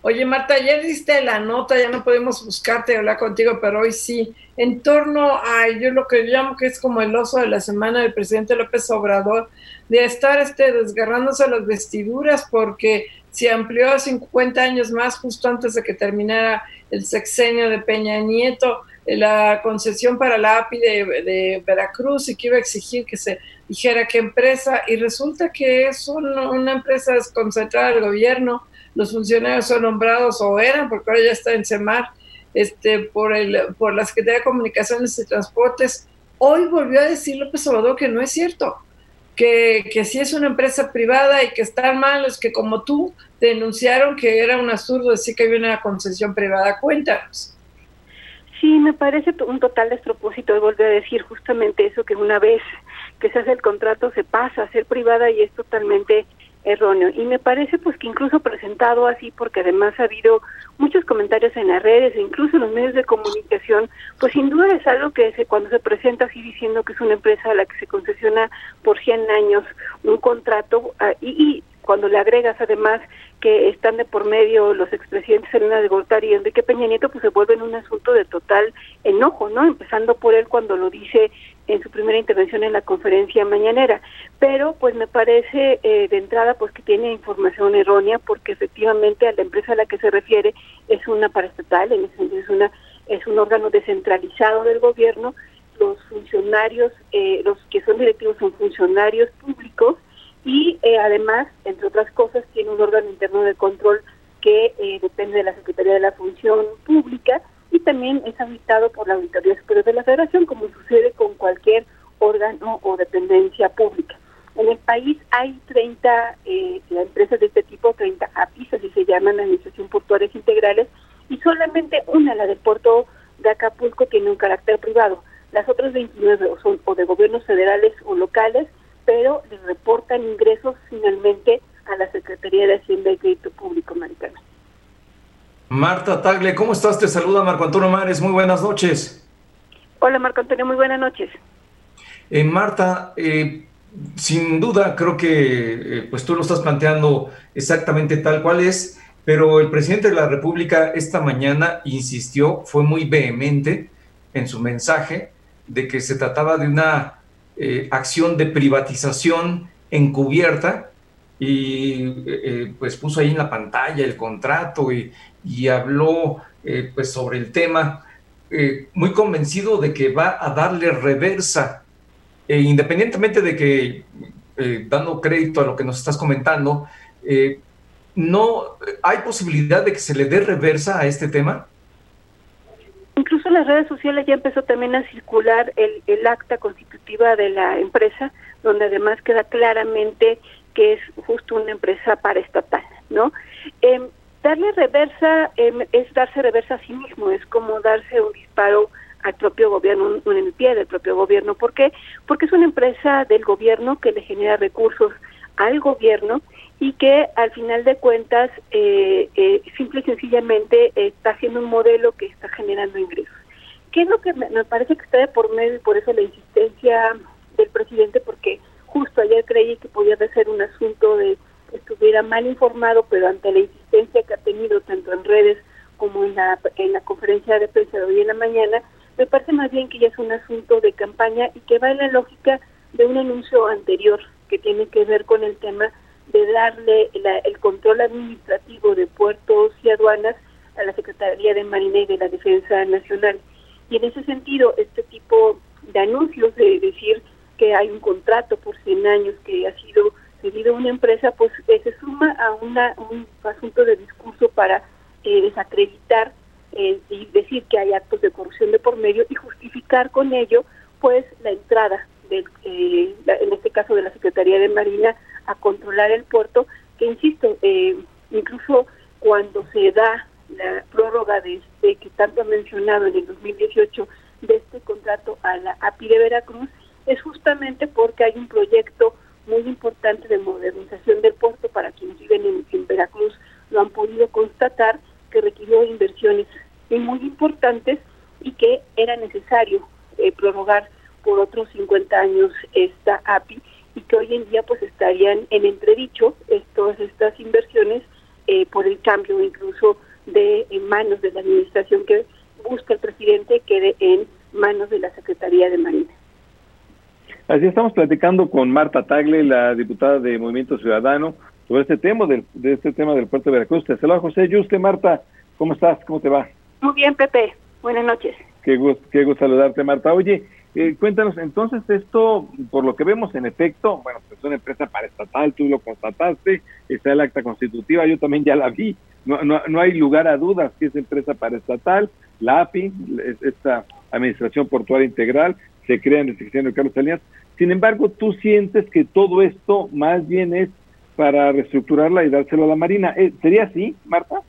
Oye, Marta, ayer diste la nota, ya no podemos buscarte y hablar contigo, pero hoy sí. En torno a yo lo que llamo que es como el oso de la semana del presidente López Obrador, de estar este, desgarrándose las vestiduras porque se amplió a 50 años más justo antes de que terminara el sexenio de Peña Nieto, la concesión para la API de, Veracruz y que iba a exigir que se dijera qué empresa, y resulta que es una empresa desconcentrada del gobierno, los funcionarios son nombrados o eran, porque ahora ya está en CEMAR, este, por, el, por la Secretaría de Comunicaciones y Transportes. Hoy volvió a decir López Obrador que no es cierto, que, que sí es una empresa privada y que están malos, que como tú denunciaron que era un absurdo decir que había una concesión privada. Cuéntanos. Sí, me parece un total despropósito volver a decir justamente eso, que una vez que se hace el contrato se pasa a ser privada y es totalmente erróneo. Y me parece pues que incluso presentado así, porque además ha habido muchos comentarios en las redes e incluso en los medios de comunicación, pues sin duda es algo que se, cuando se presenta así diciendo que es una empresa a la que se concesiona por 100 años un contrato ah, y, y cuando le agregas además que están de por medio los expresidentes Elena de Gortari y Enrique Peña Nieto, pues se vuelven un asunto de total enojo, ¿no? Empezando por él cuando lo dice en su primera intervención en la conferencia mañanera. Pero pues me parece eh, de entrada pues que tiene información errónea porque efectivamente a la empresa a la que se refiere es una paraestatal, en ese es, una, es un órgano descentralizado del gobierno, los funcionarios, eh, los que son directivos son funcionarios públicos, y eh, además, entre otras cosas, tiene un órgano interno de control que eh, depende de la Secretaría de la Función Pública y también es auditado por la Auditoría Superior de la Federación, como sucede con cualquier órgano o dependencia pública. En el país hay 30 eh, empresas de este tipo, 30 APIs, así se llaman, Administración Portuarias Integrales, y solamente una, la del puerto de Acapulco, tiene un carácter privado. Las otras 29 son o de gobiernos federales o locales, pero le reportan ingresos finalmente a la Secretaría de Hacienda y Crédito Público, Maricana. Marta Tagle, ¿cómo estás? Te saluda Marco Antonio Mares, muy buenas noches. Hola Marco Antonio, muy buenas noches. Eh, Marta, eh, sin duda creo que eh, pues tú lo estás planteando exactamente tal cual es, pero el presidente de la República esta mañana insistió, fue muy vehemente en su mensaje de que se trataba de una eh, acción de privatización encubierta y eh, eh, pues puso ahí en la pantalla el contrato y, habló pues sobre el tema, muy convencido de que va a darle reversa, e independientemente de que, dando crédito a lo que nos estás comentando, no hay posibilidad de que se le dé reversa a este tema. Incluso en las redes sociales ya empezó también a circular el, el acta constitutiva de la empresa, donde además queda claramente que es justo una empresa paraestatal, ¿no? Eh, darle reversa em, es darse reversa a sí mismo, es como darse un disparo al propio gobierno, un, en el pie del propio gobierno. ¿Por qué? Porque es una empresa del gobierno que le genera recursos al gobierno y que al final de cuentas eh, eh, simple y sencillamente está haciendo un modelo que está generando ingresos. ¿Qué es lo que me, parece que está de por medio y por eso la insistencia del presidente? Porque justo ayer creí que podía ser un asunto de estuviera mal informado, pero ante la insistencia que ha tenido tanto en redes como en la, en la conferencia de prensa de hoy en la mañana, me parece más bien que ya es un asunto de campaña y que va en la lógica de un anuncio anterior que tiene que ver con el tema de darle el control administrativo de puertos y aduanas a la Secretaría de Marina y de la Defensa Nacional. Y en ese sentido, este tipo de anuncios de decir que hay un contrato por 100 años que ha sido cedido a una empresa, pues eh, se suma a una, un asunto de discurso para eh, desacreditar eh, y decir que hay actos de corrupción de por medio y justificar con ello pues la entrada del, en este caso de la Secretaría de Marina a controlar el puerto, que insisto, eh, incluso cuando se da la prórroga de este que tanto ha mencionado en el 2018 de este contrato a la API de Veracruz, es justamente porque hay un proyecto muy importante de modernización del puerto para quienes viven en, Veracruz lo han podido constatar que requirió inversiones muy importantes y que era necesario eh, prorrogar por otros 50 años esta API y que hoy en día pues estarían en entredicho todas estas inversiones eh, por el cambio incluso de manos de la administración que busca el presidente quede en manos de la Secretaría de Marina. Así estamos platicando con Marta Tagle, la diputada de Movimiento Ciudadano, sobre este tema del, de este tema del puerto de Veracruz. Te saluda José Yuste, Marta, ¿cómo estás? ¿Cómo te va? Muy bien, Pepe. Buenas noches. Qué gusto, qué gusto saludarte, Marta. Oye, eh, cuéntanos, entonces esto, por lo que vemos en efecto, bueno, pues es una empresa paraestatal, tú lo constataste, está el acta constitutiva, yo también ya la vi, no, no, no hay lugar a dudas que es empresa paraestatal, la API, esta Administración Portuaria Integral, se crea en el sección de Carlos Salinas. Sin embargo, tú sientes que todo esto más bien es para reestructurarla y dárselo a la Marina. Eh, ¿Sería así, Marta?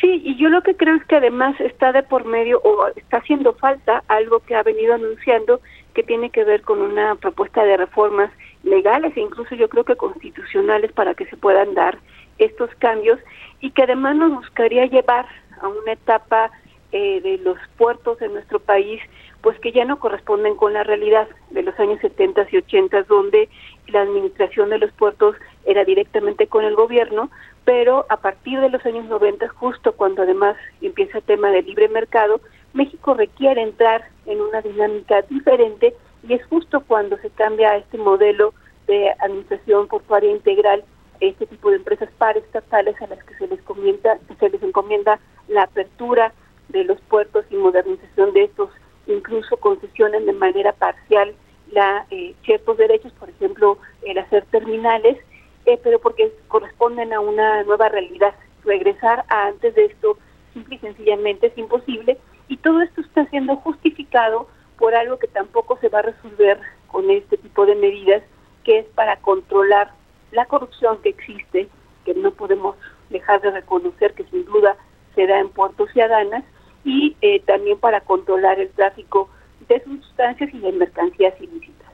Sí, y yo lo que creo es que además está de por medio o está haciendo falta algo que ha venido anunciando que tiene que ver con una propuesta de reformas legales e incluso yo creo que constitucionales para que se puedan dar estos cambios y que además nos buscaría llevar a una etapa eh, de los puertos de nuestro país pues que ya no corresponden con la realidad de los años 70 y 80 donde la administración de los puertos era directamente con el gobierno, pero a partir de los años 90, justo cuando además empieza el tema del libre mercado, México requiere entrar en una dinámica diferente y es justo cuando se cambia este modelo de administración portuaria integral, este tipo de empresas paraestatales a las que se les comienza, se les encomienda la apertura de los puertos y modernización de estos, incluso concesiones de manera parcial la eh, ciertos derechos, por ejemplo, el hacer terminales, eh, pero porque corresponden a una nueva realidad. Regresar a antes de esto simple y sencillamente es imposible y todo esto está siendo justificado por algo que tampoco se va a resolver con este tipo de medidas, que es para controlar la corrupción que existe, que no podemos dejar de reconocer que sin duda se da en puertos y adanas, y eh, también para controlar el tráfico de sustancias y de mercancías ilícitas.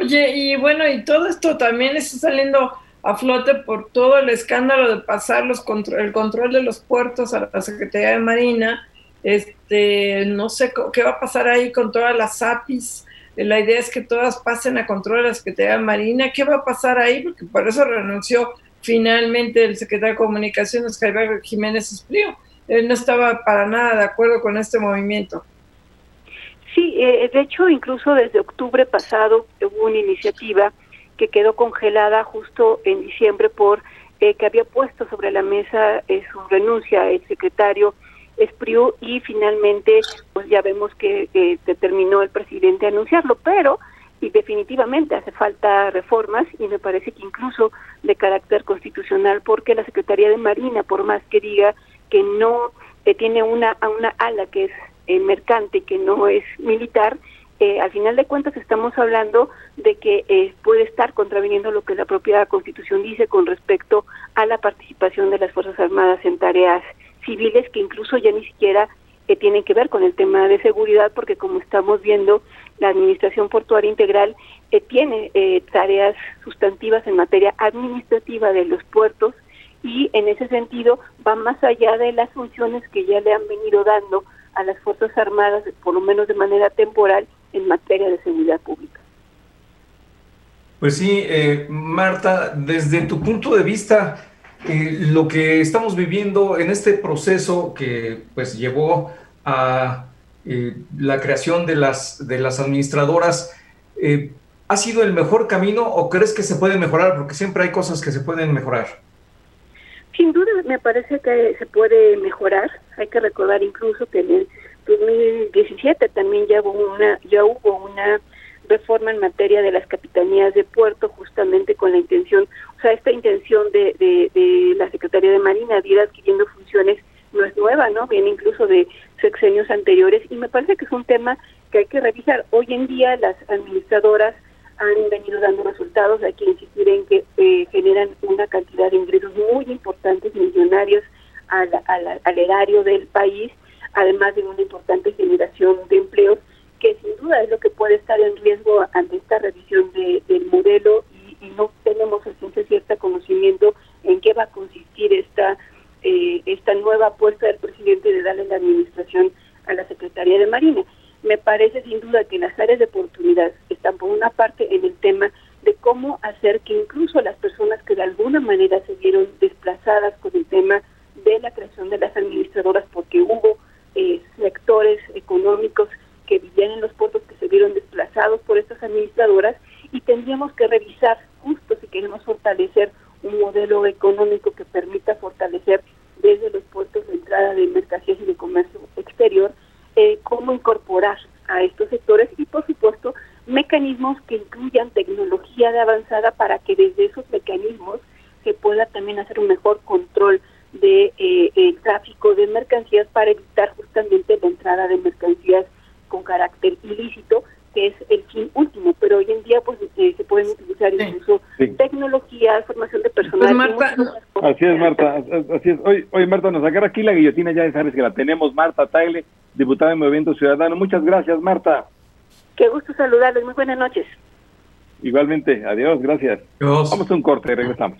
Oye, y bueno, y todo esto también está saliendo a flote por todo el escándalo de pasar los el control de los puertos a la Secretaría de Marina. Este, no sé qué va a pasar ahí con todas las APIs. La idea es que todas pasen a control de la Secretaría de Marina. ¿Qué va a pasar ahí? Porque por eso renunció finalmente el secretario de Comunicaciones, Javier Jiménez Esprío. Él no estaba para nada de acuerdo con este movimiento. Sí, eh, de hecho, incluso desde octubre pasado hubo una iniciativa que quedó congelada justo en diciembre por eh, que había puesto sobre la mesa eh, su renuncia el secretario Espriu y finalmente pues ya vemos que determinó el presidente anunciarlo, pero y definitivamente hace falta reformas y me parece que incluso de carácter constitucional porque la Secretaría de Marina, por más que diga que no tiene una, una ala que es eh, mercante que no es militar, eh, al final de cuentas estamos hablando de que eh, puede estar contraviniendo lo que la propia Constitución dice con respecto a la participación de las Fuerzas Armadas en tareas civiles que incluso ya ni siquiera tienen que ver con el tema de seguridad, porque como estamos viendo, la Administración Portuaria Integral tiene tareas sustantivas en materia administrativa de los puertos y en ese sentido va más allá de las funciones que ya le han venido dando a las Fuerzas Armadas, por lo menos de manera temporal, en materia de seguridad pública. Pues sí, eh, Marta, desde tu punto de vista, eh, lo que estamos viviendo en este proceso que pues llevó a eh, la creación de las, de las administradoras, ¿ha sido el mejor camino o crees que se puede mejorar? Porque siempre hay cosas que se pueden mejorar. Sin duda me parece que se puede mejorar. Hay que recordar incluso que en el 2017 también ya hubo una ya hubo una reforma en materia de las capitanías de puerto justamente con la intención, o sea, esta intención de, de, la Secretaría de Marina de ir adquiriendo funciones no es nueva, ¿no? Viene incluso de sexenios anteriores y me parece que es un tema que hay que revisar. Hoy en día las administradoras han venido dando resultados, hay que insistir en que eh, generan una cantidad de ingresos muy importantes, millonarios al, al, erario del país, además de una importante generación de empleos, que sin duda es lo que puede estar en riesgo ante esta revisión del modelo y, no tenemos a ciencia cierta conocimiento en qué va a consistir esta eh, esta nueva apuesta del presidente de darle la administración a la Secretaría de Marina. Me parece sin duda que las áreas de oportunidad están por una parte en el tema de cómo hacer que incluso las personas que de alguna manera se vieron desplazadas con el tema de la creación de las administradoras porque hubo eh, sectores económicos que vivían en los puertos que se vieron desplazados por estas administradoras y tendríamos que revisar justo si queremos fortalecer un modelo económico que permita fortalecer desde los puertos de entrada de mercancías y de comercio exterior, eh, cómo incorporar a estos sectores y por supuesto mecanismos que incluyan tecnología de avanzada para que desde esos mecanismos se pueda también hacer un mejor control de eh, el tráfico de mercancías para evitar justamente la entrada de mercancías con carácter ilícito que es el fin último, pero hoy en día pues eh, se pueden utilizar incluso tecnología, formación de personal. Pues, así es, Marta, así es. Hoy, hoy Marta, nos sacar aquí la guillotina, ya sabes que la tenemos, Marta Tagle, diputada de Movimiento Ciudadano. Muchas gracias, Marta. Qué gusto saludarles, muy buenas noches. Igualmente, adiós, gracias. Vamos a un corte, regresamos.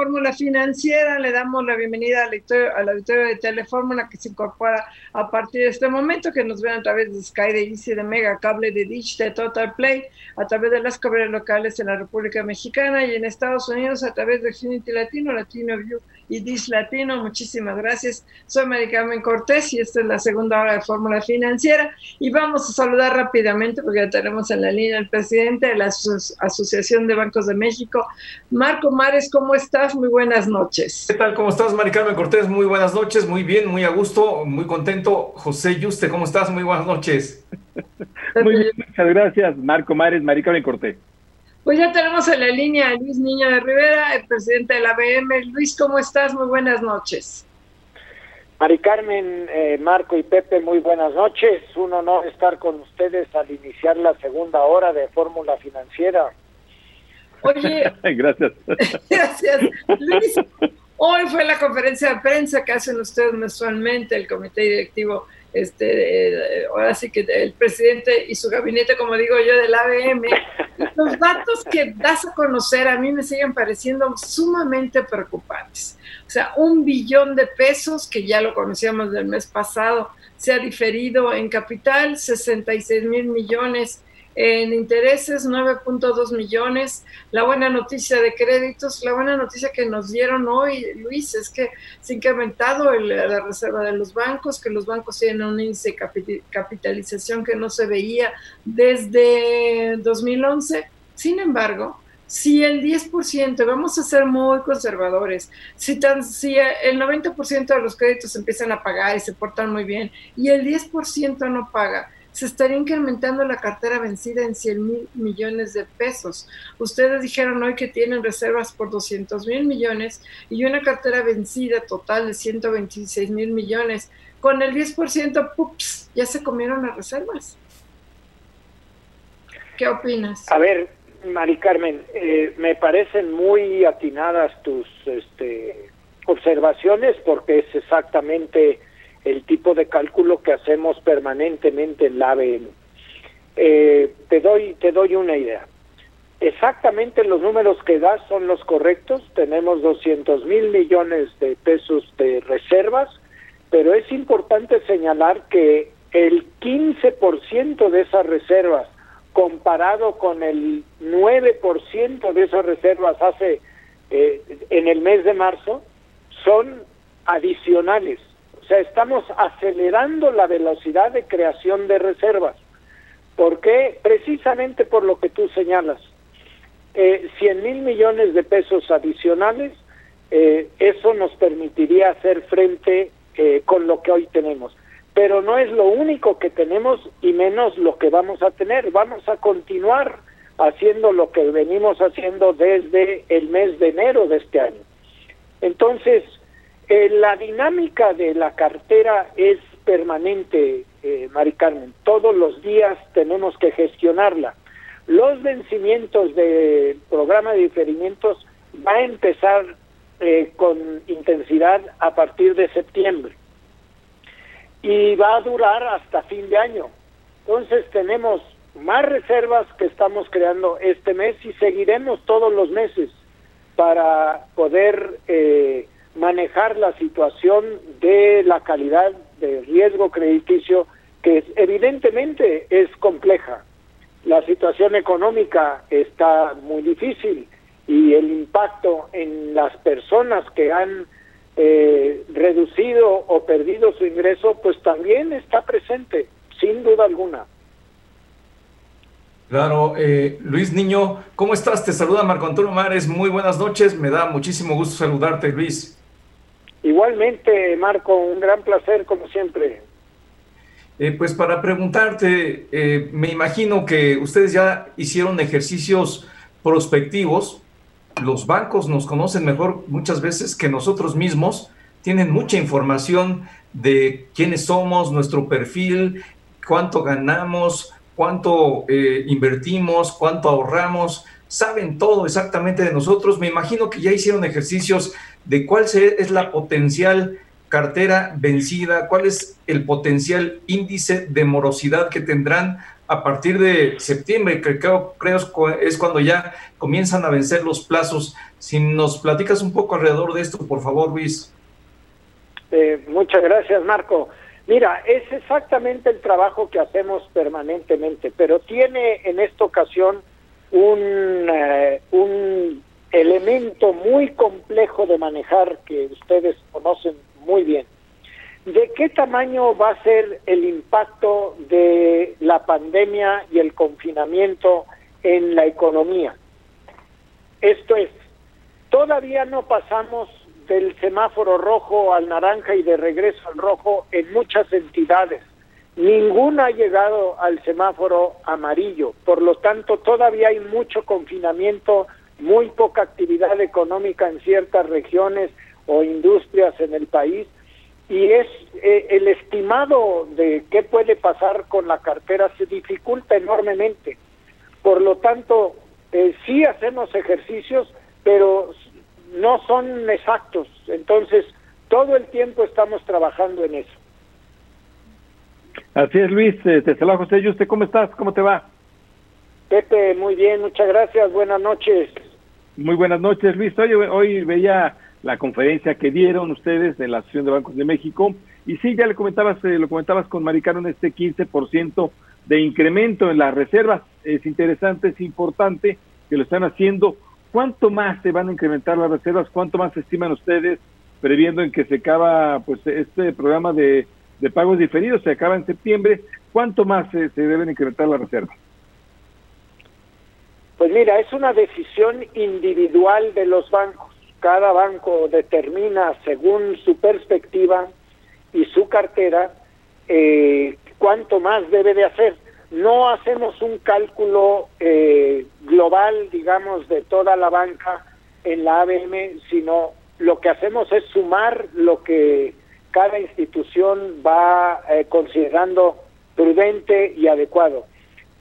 Fórmula Financiera, le damos la bienvenida al auditorio, al auditorio de Telefórmula que se incorpora a partir de este momento, que nos ven a través de Sky, de Easy, de Mega, Cable, de Dish, de Total Play, a través de las cables locales en la República Mexicana y en Estados Unidos a través de Infinity Latino, Latino View y Dish Latino. Muchísimas gracias. Soy Maricarmen Cortés y esta es la segunda hora de Fórmula Financiera y vamos a saludar rápidamente porque ya tenemos en la línea el presidente de la Asociación de Bancos de México, Marco Mares ¿cómo estás? Muy buenas noches. ¿Qué tal? ¿Cómo estás, Mari Carmen Cortés? Muy buenas noches, muy bien, muy a gusto, muy contento. José Yuste, ¿cómo estás? Muy buenas noches. <laughs> muy bien, muchas gracias, Marco Mares, Mari Carmen Cortés. Pues ya tenemos en la línea a Luis Niño de Rivera, el presidente de la BM. Luis, ¿cómo estás? Muy buenas noches. Mari Carmen, eh, Marco y Pepe, muy buenas noches. Un honor estar con ustedes al iniciar la segunda hora de Fórmula Financiera. Oye, <laughs> gracias. <laughs> Gracias. Luis, hoy fue la conferencia de prensa que hacen ustedes mensualmente, el comité directivo, este, ahora sí que el presidente y su gabinete, como digo yo, del ABM. Los datos que das a conocer a mí me siguen pareciendo sumamente preocupantes. O sea, un billón de pesos, que ya lo conocíamos del mes pasado, se ha diferido en capital, 66 mil millones en intereses 9.2 millones. La buena noticia de créditos, la buena noticia que nos dieron hoy, Luis, es que se ha incrementado la reserva de los bancos, que los bancos tienen un índice de capitalización que no se veía desde 2011. Sin embargo, si el 10%, vamos a ser muy conservadores, si, tan, si el 90% de los créditos empiezan a pagar y se portan muy bien y el 10% no paga, se estaría incrementando la cartera vencida en 100 mil millones de pesos. Ustedes dijeron hoy que tienen reservas por 200 mil millones y una cartera vencida total de 126 mil millones. Con el 10%, ¡pups! Ya se comieron las reservas. ¿Qué opinas? A ver, Mari Carmen, eh, me parecen muy atinadas tus este, observaciones porque es exactamente el tipo de cálculo que hacemos permanentemente en la ABM. Eh, te doy te doy una idea. Exactamente los números que das son los correctos. Tenemos 200 mil millones de pesos de reservas, pero es importante señalar que el 15% de esas reservas comparado con el 9% de esas reservas hace eh, en el mes de marzo son adicionales sea, estamos acelerando la velocidad de creación de reservas. ¿Por qué? Precisamente por lo que tú señalas. Eh, 100 mil millones de pesos adicionales, eh, eso nos permitiría hacer frente eh, con lo que hoy tenemos. Pero no es lo único que tenemos y menos lo que vamos a tener. Vamos a continuar haciendo lo que venimos haciendo desde el mes de enero de este año. Entonces, eh, la dinámica de la cartera es permanente, eh, Mari Carmen. Todos los días tenemos que gestionarla. Los vencimientos del programa de diferimientos va a empezar eh, con intensidad a partir de septiembre y va a durar hasta fin de año. Entonces tenemos más reservas que estamos creando este mes y seguiremos todos los meses para poder eh, manejar la situación de la calidad de riesgo crediticio que evidentemente es compleja. La situación económica está muy difícil y el impacto en las personas que han eh, reducido o perdido su ingreso, pues también está presente, sin duda alguna. Claro, eh, Luis Niño, ¿cómo estás? Te saluda Marco Antonio Mares, muy buenas noches, me da muchísimo gusto saludarte, Luis. Igualmente, Marco, un gran placer como siempre. Eh, pues para preguntarte, eh, me imagino que ustedes ya hicieron ejercicios prospectivos, los bancos nos conocen mejor muchas veces que nosotros mismos, tienen mucha información de quiénes somos, nuestro perfil, cuánto ganamos, cuánto eh, invertimos, cuánto ahorramos, saben todo exactamente de nosotros. Me imagino que ya hicieron ejercicios de cuál es la potencial cartera vencida, cuál es el potencial índice de morosidad que tendrán a partir de septiembre, que creo, creo es cuando ya comienzan a vencer los plazos. Si nos platicas un poco alrededor de esto, por favor, Luis. Eh, muchas gracias, Marco. Mira, es exactamente el trabajo que hacemos permanentemente, pero tiene en esta ocasión un, eh, un elemento muy complejo de manejar que ustedes conocen muy bien. ¿De qué tamaño va a ser el impacto de la pandemia y el confinamiento en la economía? Esto es, todavía no pasamos del semáforo rojo al naranja y de regreso al rojo en muchas entidades. Ninguna ha llegado al semáforo amarillo, por lo tanto todavía hay mucho confinamiento, muy poca actividad económica en ciertas regiones o industrias en el país y es eh, el estimado de qué puede pasar con la cartera se dificulta enormemente. Por lo tanto, eh, sí hacemos ejercicios, pero no son exactos. Entonces, todo el tiempo estamos trabajando en eso. Así es, Luis. Eh, te saluda José. ¿Y usted cómo estás? ¿Cómo te va? Pepe, muy bien, muchas gracias. Buenas noches. Muy buenas noches, Luis. Hoy, hoy veía la conferencia que dieron ustedes de la Asociación de Bancos de México y sí, ya le comentabas, eh, lo comentabas con Maricano en este 15% de incremento en las reservas. Es interesante, es importante que lo están haciendo ¿Cuánto más se van a incrementar las reservas? ¿Cuánto más estiman ustedes previendo en que se acaba pues este programa de, pagos diferidos? Se acaba en septiembre. ¿Cuánto más se, se deben incrementar las reservas? Pues mira, es una decisión individual de los bancos. Cada banco determina según su perspectiva y su cartera eh, cuánto más debe de hacer no hacemos un cálculo eh, global, digamos, de toda la banca en la ABM, sino lo que hacemos es sumar lo que cada institución va eh, considerando prudente y adecuado.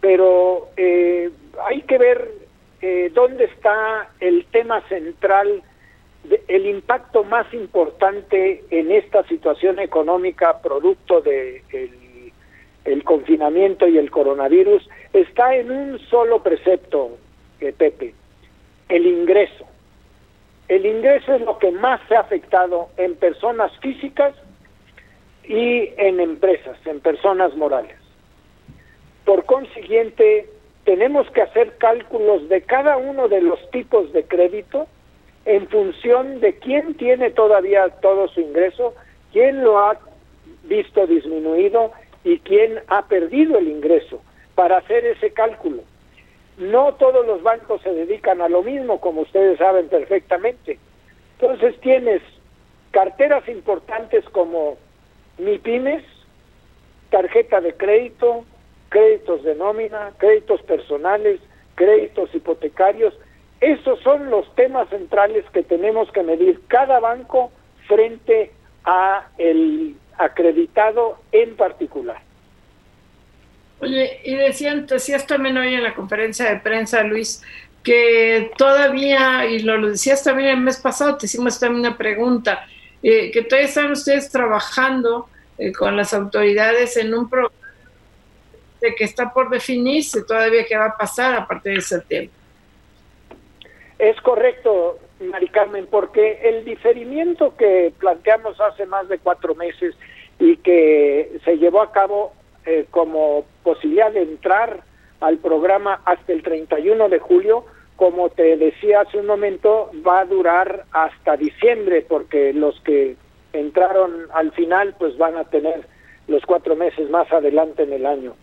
Pero eh, hay que ver dónde está el tema central, el impacto más importante en esta situación económica producto de el confinamiento y el coronavirus está en un solo precepto, eh, Pepe, el ingreso. El ingreso es lo que más se ha afectado en personas físicas y en empresas, en personas morales. Por consiguiente, tenemos que hacer cálculos de cada uno de los tipos de crédito en función de quién tiene todavía todo su ingreso, quién lo ha visto disminuido y quién ha perdido el ingreso para hacer ese cálculo. No todos los bancos se dedican a lo mismo, como ustedes saben perfectamente. Entonces tienes carteras importantes como MIPIMES, tarjeta de crédito, créditos de nómina, créditos personales, créditos hipotecarios. Esos son los temas centrales que tenemos que medir cada banco frente a el acreditado en particular. Oye, y decían, decías también hoy en la conferencia de prensa, Luis, que todavía, y lo, decías también el mes pasado, te hicimos también una pregunta, eh, que todavía están ustedes trabajando eh, con las autoridades en un programa que está por definirse todavía qué va a pasar a partir de septiembre. Es correcto, Mari Carmen, porque el diferimiento que planteamos hace más de cuatro meses y que se llevó a cabo eh, como posibilidad de entrar al programa hasta el 31 de julio, como te decía hace un momento, va a durar hasta diciembre, porque los que entraron al final, pues van a tener los cuatro meses más adelante en el año.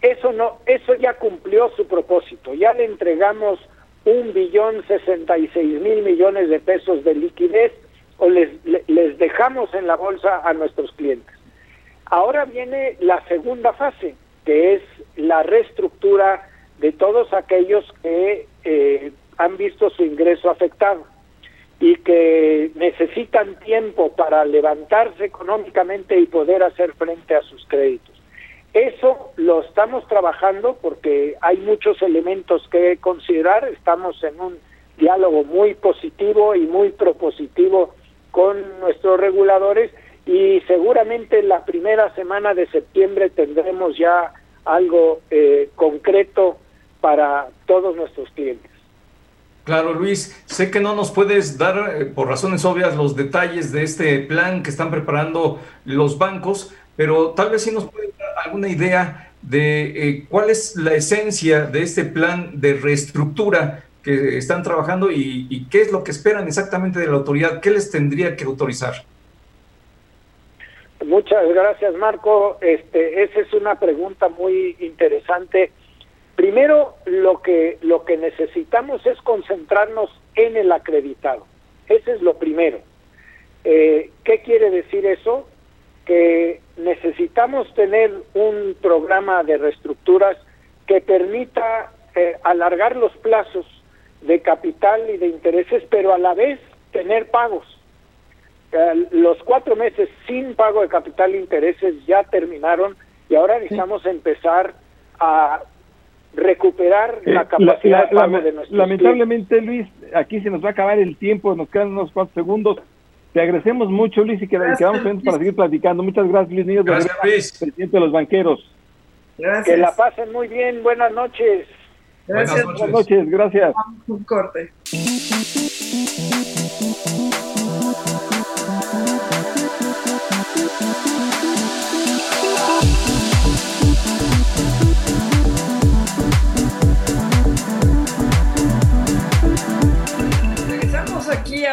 Eso no, eso ya cumplió su propósito. Ya le entregamos un billón sesenta y seis mil millones de pesos de liquidez o les, les dejamos en la bolsa a nuestros clientes. Ahora viene la segunda fase, que es la reestructura de todos aquellos que eh, han visto su ingreso afectado y que necesitan tiempo para levantarse económicamente y poder hacer frente a sus créditos. Eso lo estamos trabajando porque hay muchos elementos que considerar, estamos en un diálogo muy positivo y muy propositivo con nuestros reguladores y seguramente la primera semana de septiembre tendremos ya algo eh, concreto para todos nuestros clientes. Claro, Luis, sé que no nos puedes dar, eh, por razones obvias, los detalles de este plan que están preparando los bancos, pero tal vez sí nos puedes dar alguna idea de eh, cuál es la esencia de este plan de reestructura que están trabajando y, y, qué es lo que esperan exactamente de la autoridad, qué les tendría que autorizar. Muchas gracias, Marco. Este, esa es una pregunta muy interesante. Primero, lo que lo que necesitamos es concentrarnos en el acreditado. Ese es lo primero. Eh, ¿Qué quiere decir eso? Que necesitamos tener un programa de reestructuras que permita eh, alargar los plazos de capital y de intereses, pero a la vez tener pagos eh, los cuatro meses sin pago de capital e intereses ya terminaron y ahora necesitamos empezar a recuperar eh, la capacidad de pago de nuestros Lamentablemente, Luis, aquí se nos va a acabar el tiempo, nos quedan unos cuantos segundos. Te agradecemos mucho, Luis, y que quedamos para seguir platicando. Muchas gracias, Luis Niños, gracias, Luis. presidente de los banqueros. Gracias. Que la pasen muy bien. Buenas noches. Gracias. Buenas noches, gracias. Vamos un corte.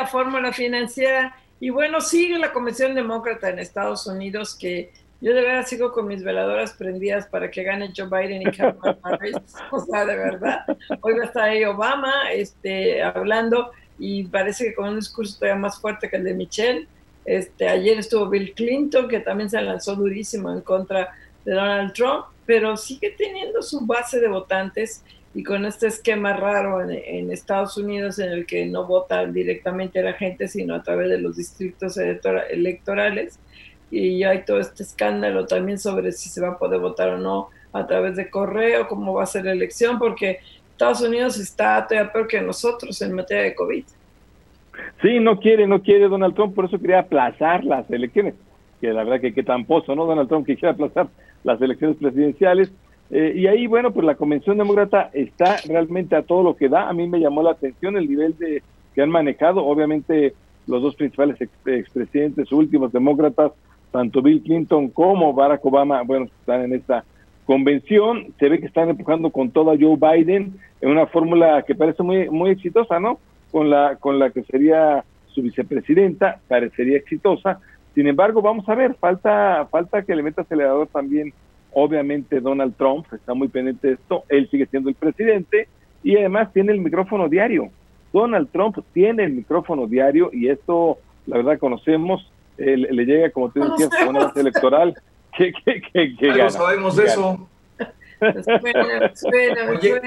Fórmula Financiera y bueno, sigue la Convención Demócrata en Estados Unidos que yo de verdad sigo con mis veladoras prendidas para que gane Joe Biden y Kamala <laughs> Harris. O sea, de verdad. Hoy va a estar ahí Obama este, hablando y parece que con un discurso todavía más fuerte que el de Michelle. Este, ayer estuvo Bill Clinton, que también se lanzó durísimo en contra de Donald Trump, pero sigue teniendo su base de votantes y con este esquema raro en, Estados Unidos en el que no vota directamente la gente, sino a través de los distritos electorales. Y hay todo este escándalo también sobre si se va a poder votar o no a través de correo, cómo va a ser la elección, porque Estados Unidos está todavía peor que nosotros en materia de COVID. Sí, no quiere, no quiere Donald Trump, por eso quería aplazar las elecciones, que la verdad que qué tramposo, ¿no? Donald Trump que quiere aplazar las elecciones presidenciales eh, y ahí, bueno, pues la Convención Demócrata está realmente a todo lo que da. A mí me llamó la atención el nivel de que han manejado. Obviamente, los dos principales expresidentes últimos demócratas, tanto Bill Clinton como Barack Obama, bueno, están en esta convención. Se ve que están empujando con todo a Joe Biden en una fórmula que parece muy, muy exitosa, ¿no? Con la, con la que sería su vicepresidenta, parecería exitosa. Sin embargo, vamos a ver, falta, falta que le meta acelerador también Obviamente Donald Trump está muy pendiente de esto, él sigue siendo el presidente y además tiene el micrófono diario. Donald Trump tiene el micrófono diario y esto, la verdad, conocemos, le llega, como tú decías, con una base electoral <laughs> que, que, que, que sabemos de eso.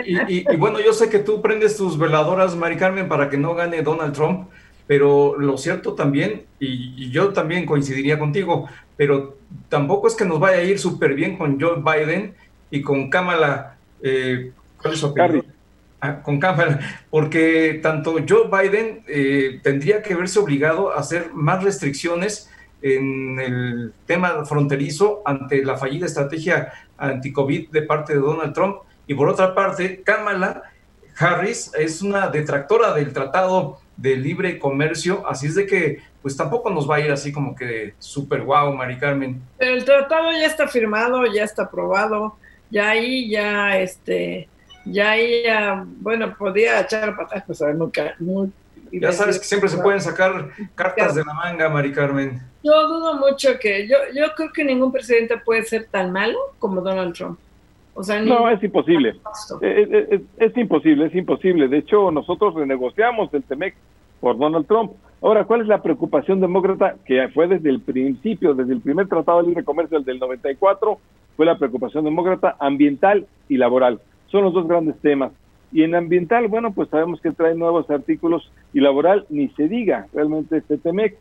y, y, bueno, yo sé que tú prendes tus veladoras, Mari Carmen, para que no gane Donald Trump, pero lo cierto también, y, yo también coincidiría contigo, pero tampoco es que nos vaya a ir súper bien con Joe Biden y con Kamala, eh, ¿cuál es su apellido? Ah, con Kamala, porque tanto Joe Biden eh, tendría que verse obligado a hacer más restricciones en el tema fronterizo ante la fallida estrategia anti-COVID de parte de Donald Trump. Y por otra parte, Kamala Harris es una detractora del Tratado de Libre Comercio, así es de que pues tampoco nos va a ir así como que súper guau, Mari Carmen. El tratado ya está firmado, ya está aprobado, ya ahí ya este, ya ahí ya, bueno, podía echar patas, pues a ver, nunca, ya sabes que siempre se pueden sacar cartas de la manga, Mari Carmen. Yo dudo mucho que, yo, yo creo que ningún presidente puede ser tan malo como Donald Trump. O sea, no, es imposible. Es, es, imposible, es imposible. De hecho, nosotros renegociamos el TEMEC por Donald Trump. Ahora, ¿cuál es la preocupación demócrata? Que fue desde el principio, desde el primer Tratado de Libre Comercio, el del 94, fue la preocupación demócrata ambiental y laboral. Son los dos grandes temas. Y en ambiental, bueno, pues sabemos que trae nuevos artículos y laboral, ni se diga realmente este TEMEC.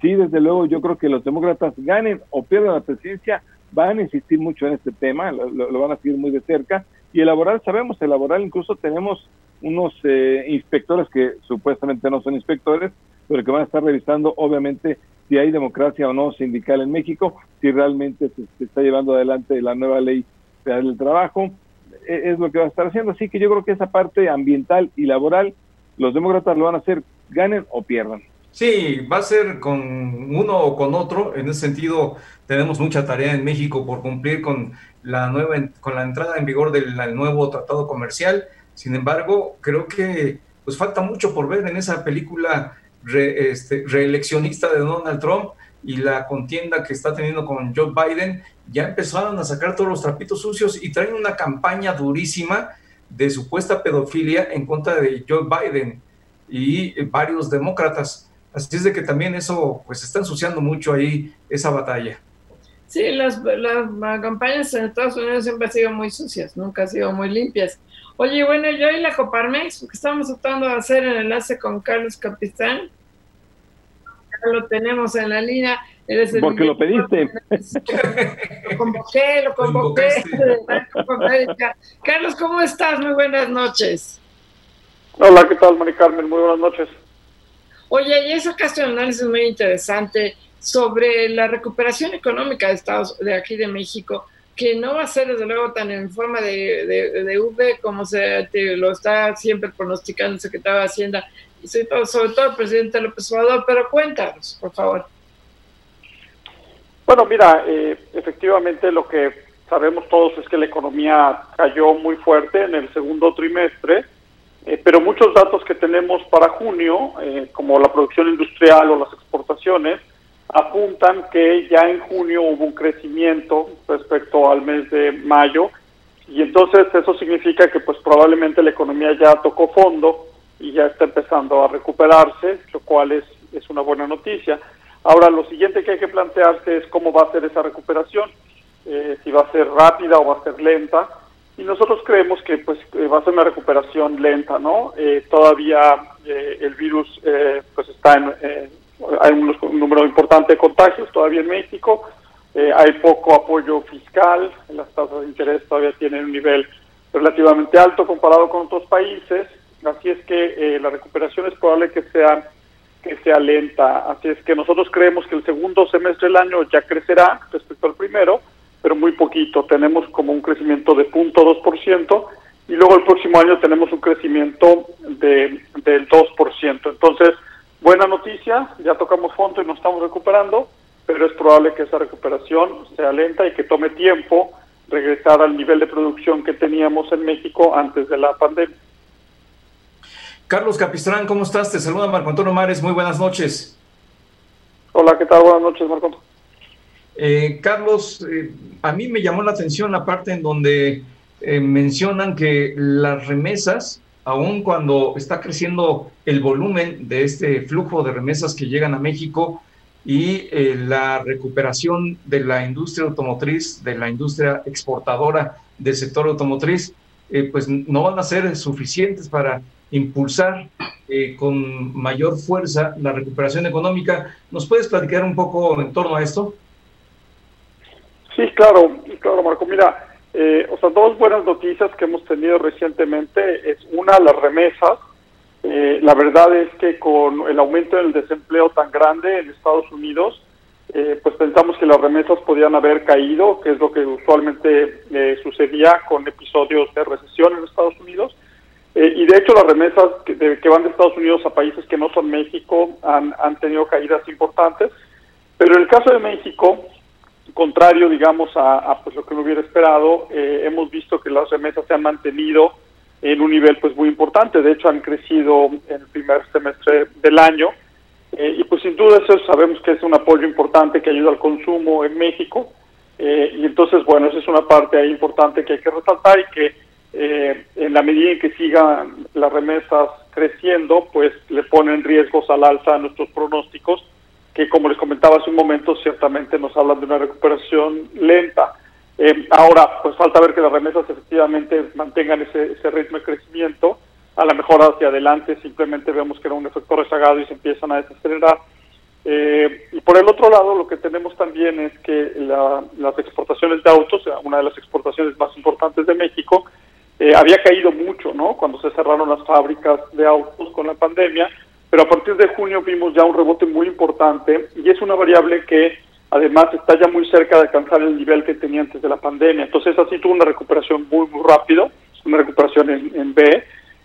Sí, desde luego, yo creo que los demócratas ganen o pierdan la presidencia, van a insistir mucho en este tema, lo, van a seguir muy de cerca. Y el laboral, sabemos, el laboral incluso tenemos unos eh, inspectores que supuestamente no son inspectores, pero que van a estar revisando, obviamente, si hay democracia o no sindical en México, si realmente se, está llevando adelante la nueva ley del trabajo, e, es lo que va a estar haciendo. Así que yo creo que esa parte ambiental y laboral, los demócratas lo van a hacer, ganen o pierdan. Sí, va a ser con uno o con otro. En ese sentido, tenemos mucha tarea en México por cumplir con la nueva, con la entrada en vigor del nuevo tratado comercial. Sin embargo, creo que pues falta mucho por ver en esa película este, reeleccionista de Donald Trump y la contienda que está teniendo con Joe Biden. Ya empezaron a sacar todos los trapitos sucios y traen una campaña durísima de supuesta pedofilia en contra de Joe Biden y varios demócratas. Así es de que también eso, pues está ensuciando mucho ahí esa batalla. Sí, las, las, campañas en Estados Unidos siempre han sido muy sucias, nunca han sido muy limpias. Oye, bueno, yo y la Coparmex, que estamos tratando de hacer el enlace con Carlos Capistán, ya lo tenemos en la línea. Porque lo pediste. Lo convoqué, <laughs> lo convoqué. Carlos, ¿cómo estás? Muy buenas noches. Hola, ¿qué tal, Mari Carmen? Muy buenas noches. Oye, y sacaste un análisis muy interesante sobre la recuperación económica de Estados de aquí de México, que no va a ser desde luego tan en forma de, de, V como se lo está siempre pronosticando el secretario de Hacienda y sobre todo, sobre todo el presidente López Obrador, pero cuéntanos, por favor. Bueno, mira, eh, efectivamente lo que sabemos todos es que la economía cayó muy fuerte en el segundo trimestre eh, pero muchos datos que tenemos para junio, eh, como la producción industrial o las exportaciones, apuntan que ya en junio hubo un crecimiento respecto al mes de mayo y entonces eso significa que pues probablemente la economía ya tocó fondo y ya está empezando a recuperarse, lo cual es, es una buena noticia. Ahora lo siguiente que hay que plantearse es cómo va a ser esa recuperación, eh, si va a ser rápida o va a ser lenta y nosotros creemos que pues va a ser una recuperación lenta, ¿no? Eh, todavía eh, el virus eh, pues está en, hay un, número importante de contagios todavía en México, hay poco apoyo fiscal, las tasas de interés todavía tienen un nivel relativamente alto comparado con otros países, así es que la recuperación es probable que sea que sea lenta, así es que nosotros creemos que el segundo semestre del año ya crecerá respecto al primero, pero muy poquito. Tenemos como un crecimiento de 0.2% y luego el próximo año tenemos un crecimiento de, del 2%. Entonces, buena noticia, ya tocamos fondo y nos estamos recuperando, pero es probable que esa recuperación sea lenta y que tome tiempo regresar al nivel de producción que teníamos en México antes de la pandemia. Carlos Capistrán, ¿cómo estás? Te saluda Marco Antonio Mares, muy buenas noches. Hola, ¿qué tal? Buenas noches, Marco Antonio. Eh, Carlos, eh, a mí me llamó la atención la parte en donde eh, mencionan que las remesas, aun cuando está creciendo el volumen de este flujo de remesas que llegan a México y la recuperación de la industria automotriz, de la industria exportadora del sector automotriz, pues no van a ser suficientes para impulsar con mayor fuerza la recuperación económica. ¿Nos puedes platicar un poco en torno a esto? Sí, claro, claro, Marco. Mira, Eh, o sea, dos buenas noticias que hemos tenido recientemente es una, las remesas. Eh, la verdad es que con el aumento del desempleo tan grande en Estados Unidos, eh, pues pensamos que las remesas podían haber caído, que es lo que usualmente sucedía con episodios de recesión en Estados Unidos. y de hecho las remesas que, que, van de Estados Unidos a países que no son México han, han tenido caídas importantes. Pero en el caso de México, contrario, digamos, a, pues lo que me hubiera esperado, eh, hemos visto que las remesas se han mantenido en un nivel pues muy importante. De hecho, han crecido en el primer semestre del año. Eh, y pues sin duda eso sabemos que es un apoyo importante que ayuda al consumo en México. Eh, y entonces, bueno, esa es una parte ahí importante que hay que resaltar y que en la medida en que sigan las remesas creciendo, pues le ponen riesgos al alza a nuestros pronósticos que como les comentaba hace un momento, ciertamente nos hablan de una recuperación lenta. Eh, ahora, pues falta ver que las remesas efectivamente mantengan ese, ese ritmo de crecimiento. A lo mejor hacia adelante simplemente vemos que era un efecto rezagado y se empiezan a desacelerar. Eh, y por el otro lado, lo que tenemos también es que las exportaciones de autos, una de las exportaciones más importantes de México, eh, había caído mucho, ¿no? Cuando se cerraron las fábricas de autos con la pandemia pero a partir de junio vimos ya un rebote muy importante y es una variable que además está ya muy cerca de alcanzar el nivel que tenía antes de la pandemia. Entonces así tuvo una recuperación muy, muy rápido, una recuperación en, B.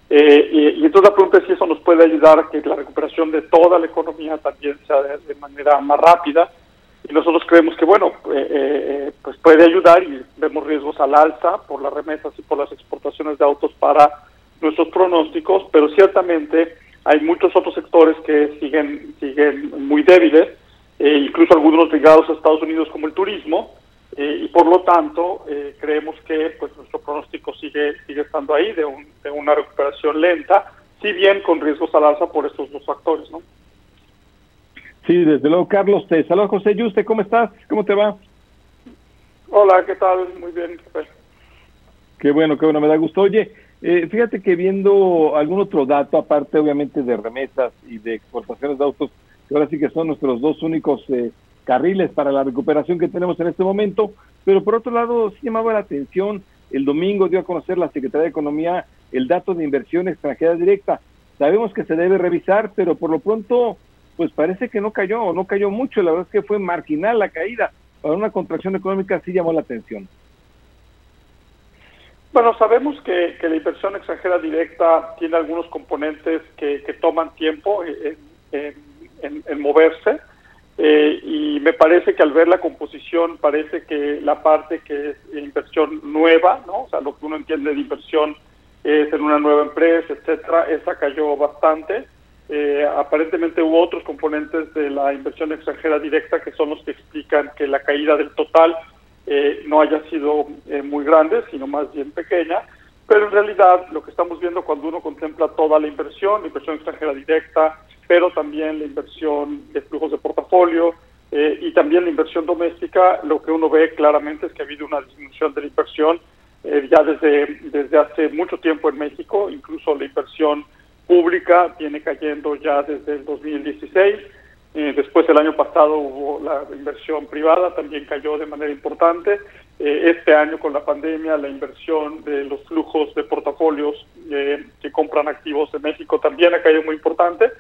Eh, y, entonces la pregunta es si eso nos puede ayudar a que la recuperación de toda la economía también sea de, manera más rápida. Y nosotros creemos que, bueno, eh, eh, pues puede ayudar y vemos riesgos al alza por las remesas y por las exportaciones de autos para nuestros pronósticos, pero ciertamente hay muchos otros sectores que siguen, siguen muy débiles, eh, incluso algunos ligados a Estados Unidos como el turismo, eh, y por lo tanto eh, creemos que pues nuestro pronóstico sigue, sigue estando ahí de, un, de una recuperación lenta, si bien con riesgos al alza por estos dos factores, ¿no? Sí, desde luego, Carlos. Te saludo, José Yuste. ¿Cómo estás? ¿Cómo te va? Hola, ¿qué tal? Muy bien. Qué bueno, qué bueno. Me da gusto. Oye, eh, fíjate que viendo algún otro dato, aparte obviamente de remesas y de exportaciones de autos, que ahora sí que son nuestros dos únicos eh, carriles para la recuperación que tenemos en este momento, pero por otro lado sí llamaba la atención, el domingo dio a conocer la Secretaría de Economía el dato de inversión extranjera directa. Sabemos que se debe revisar, pero por lo pronto, pues parece que no cayó, no cayó mucho, la verdad es que fue marginal la caída. Para una contracción económica sí llamó la atención. Bueno, sabemos que, la inversión extranjera directa tiene algunos componentes que, toman tiempo en, moverse eh, y me parece que al ver la composición parece que la parte que es inversión nueva, ¿no? o sea, lo que uno entiende de inversión es en una nueva empresa, etcétera, esa cayó bastante. Eh, aparentemente hubo otros componentes de la inversión extranjera directa que son los que explican que la caída del total eh, no haya sido eh, muy grande, sino más bien pequeña. Pero en realidad lo que estamos viendo cuando uno contempla toda la inversión, la inversión extranjera directa, pero también la inversión de flujos de portafolio eh, y también la inversión doméstica, lo que uno ve claramente es que ha habido una disminución de la inversión ya desde, desde hace mucho tiempo en México, incluso la inversión pública viene cayendo ya desde el 2016 eh, después el año pasado hubo la inversión privada, también cayó de manera importante. Eh, este año con la pandemia la inversión de los flujos de portafolios eh, que compran activos de México también ha caído muy importante.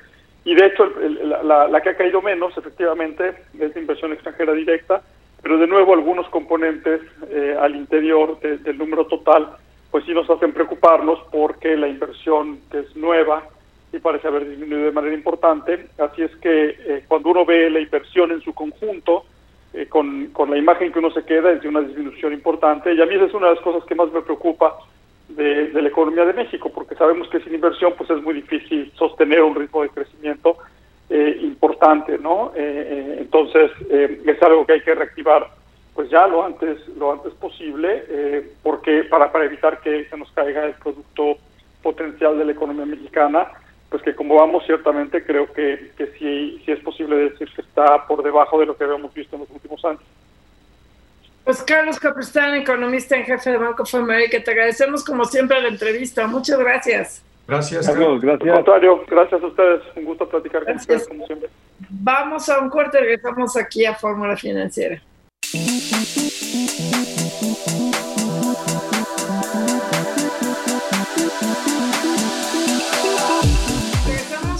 Y de hecho la, que ha caído menos efectivamente es la inversión extranjera directa, pero de nuevo algunos componentes al interior del número total pues sí nos hacen preocuparnos porque la inversión que es nueva y parece haber disminuido de manera importante. Así es que eh, cuando uno ve la inversión en su conjunto, eh, con, con, la imagen que uno se queda es de una disminución importante. Y a mí esa es una de las cosas que más me preocupa de, la economía de México, porque sabemos que sin inversión pues es muy difícil sostener un ritmo de crecimiento eh, importante, ¿no? entonces es algo que hay que reactivar pues ya lo antes lo antes posible, porque para para evitar que se nos caiga el producto potencial de la economía mexicana que como vamos ciertamente creo que, que sí, sí es posible decir que está por debajo de lo que habíamos visto en los últimos años. Pues Carlos Capristán, economista en jefe de Banco of America, te agradecemos como siempre la entrevista. Muchas gracias. Gracias, Carlos. Gracias. Al contrario, gracias a ustedes. Un gusto platicar con ustedes como siempre. Vamos a un corte, regresamos aquí a Fórmula Financiera.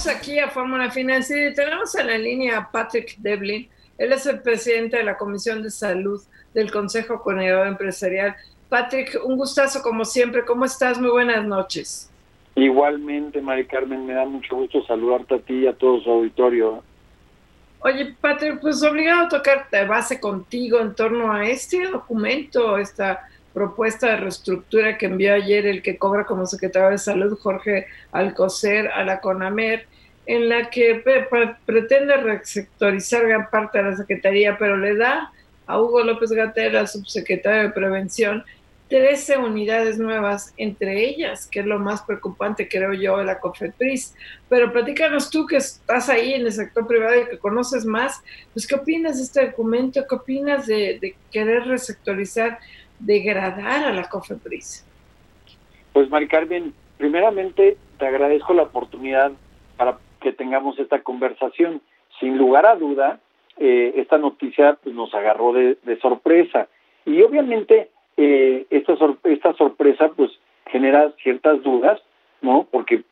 Aquí a Fórmula Financiera y tenemos en la línea a Patrick Devlin. Él es el presidente de la Comisión de Salud del Consejo Coordinador Empresarial. Patrick, un gustazo como siempre. ¿Cómo estás? Muy buenas noches. Igualmente, Mari Carmen, me da mucho gusto saludarte a ti y a todo su auditorio. Oye, Patrick, pues obligado a tocar de base contigo en torno a este documento, esta propuesta de reestructura que envió ayer el que cobra como secretario de Salud, Jorge Alcocer, a la CONAMER, en la que pretende resectorizar gran parte de la Secretaría, pero le da a Hugo López Gatela, subsecretario de Prevención, 13 unidades nuevas, entre ellas, que es lo más preocupante, creo yo, de la COFEPRIS. Pero platícanos tú que estás ahí en el sector privado y que conoces más, pues ¿qué opinas de este documento? ¿Qué opinas de, de querer resectorizar degradar a la COFEPRIS? Pues Mari Carmen, primeramente te agradezco la oportunidad para que tengamos esta conversación. Sin lugar a duda, eh, esta noticia pues, nos agarró de, sorpresa y obviamente eh, esta, sorpresa pues genera ciertas dudas, ¿no? Porque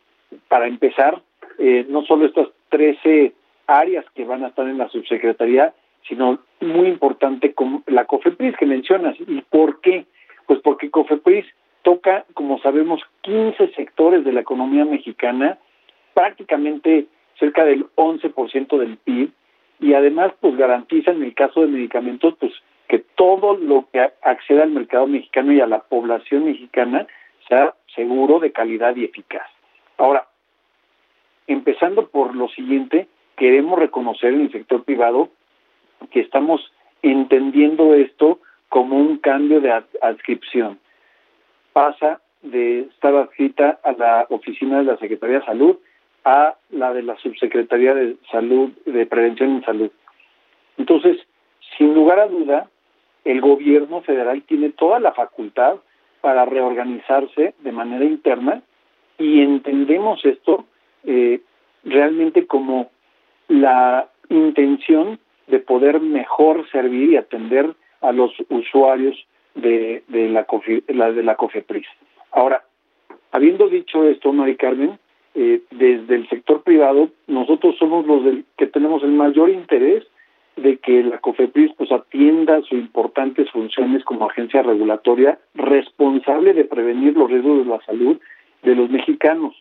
para empezar, eh, no solo estas 13 áreas que van a estar en la subsecretaría, sino muy importante como la COFEPRIS que mencionas. ¿Y por qué? Pues porque COFEPRIS toca, como sabemos, 15 sectores de la economía mexicana, prácticamente cerca del 11% del PIB, y además pues garantiza en el caso de medicamentos pues que todo lo que acceda al mercado mexicano y a la población mexicana sea seguro, de calidad y eficaz. Ahora, empezando por lo siguiente, queremos reconocer en el sector privado que estamos entendiendo esto como un cambio de adscripción. Pasa de estar adscrita a la oficina de la Secretaría de Salud a la de la Subsecretaría de Salud, de Prevención en Salud. Entonces, sin lugar a duda, el gobierno federal tiene toda la facultad para reorganizarse de manera interna y entendemos esto eh, realmente como la intención de poder mejor servir y atender a los usuarios de, de la, de la COFEPRIS. Ahora, habiendo dicho esto, Mari Carmen, eh, desde el sector privado, nosotros somos los del, que tenemos el mayor interés de que la COFEPRIS pues atienda sus importantes funciones como agencia regulatoria responsable de prevenir los riesgos de la salud de los mexicanos.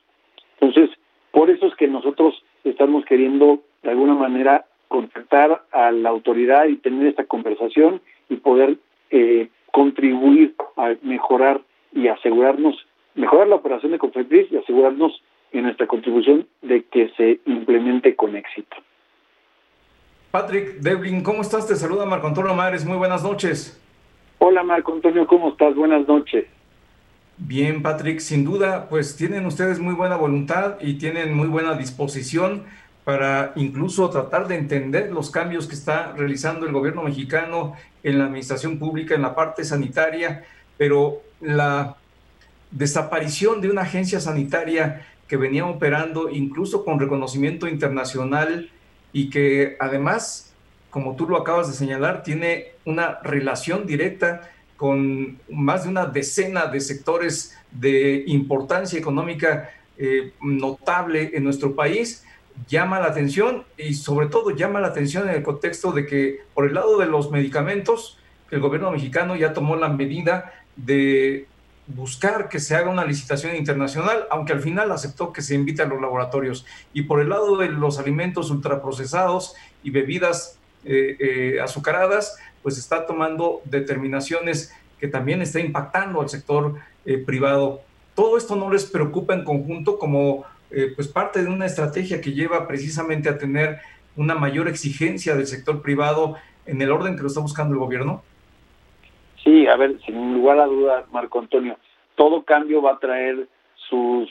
Entonces, por eso es que nosotros estamos queriendo de alguna manera contactar a la autoridad y tener esta conversación y poder eh, contribuir a mejorar y asegurarnos, mejorar la operación de Confepris y asegurarnos en nuestra contribución de que se implemente con éxito. Patrick Devlin, ¿cómo estás? Te saluda Marco Antonio Mares, muy buenas noches. Hola Marco Antonio, ¿cómo estás? Buenas noches. Bien, Patrick, sin duda, pues tienen ustedes muy buena voluntad y tienen muy buena disposición para incluso tratar de entender los cambios que está realizando el gobierno mexicano en la administración pública, en la parte sanitaria, pero la desaparición de una agencia sanitaria que venía operando incluso con reconocimiento internacional y que además, como tú lo acabas de señalar, tiene una relación directa con más de una decena de sectores de importancia económica eh, notable en nuestro país, llama la atención y sobre todo llama la atención en el contexto de que por el lado de los medicamentos, el gobierno mexicano ya tomó la medida de buscar que se haga una licitación internacional, aunque al final aceptó que se invite a los laboratorios. Y por el lado de los alimentos ultraprocesados y bebidas eh, eh, azucaradas, pues está tomando determinaciones que también está impactando al sector eh, privado. Todo esto no les preocupa en conjunto como eh, pues parte de una estrategia que lleva precisamente a tener una mayor exigencia del sector privado en el orden que lo está buscando el gobierno? Sí, a ver, sin lugar a dudas, Marco Antonio, todo cambio va a traer sus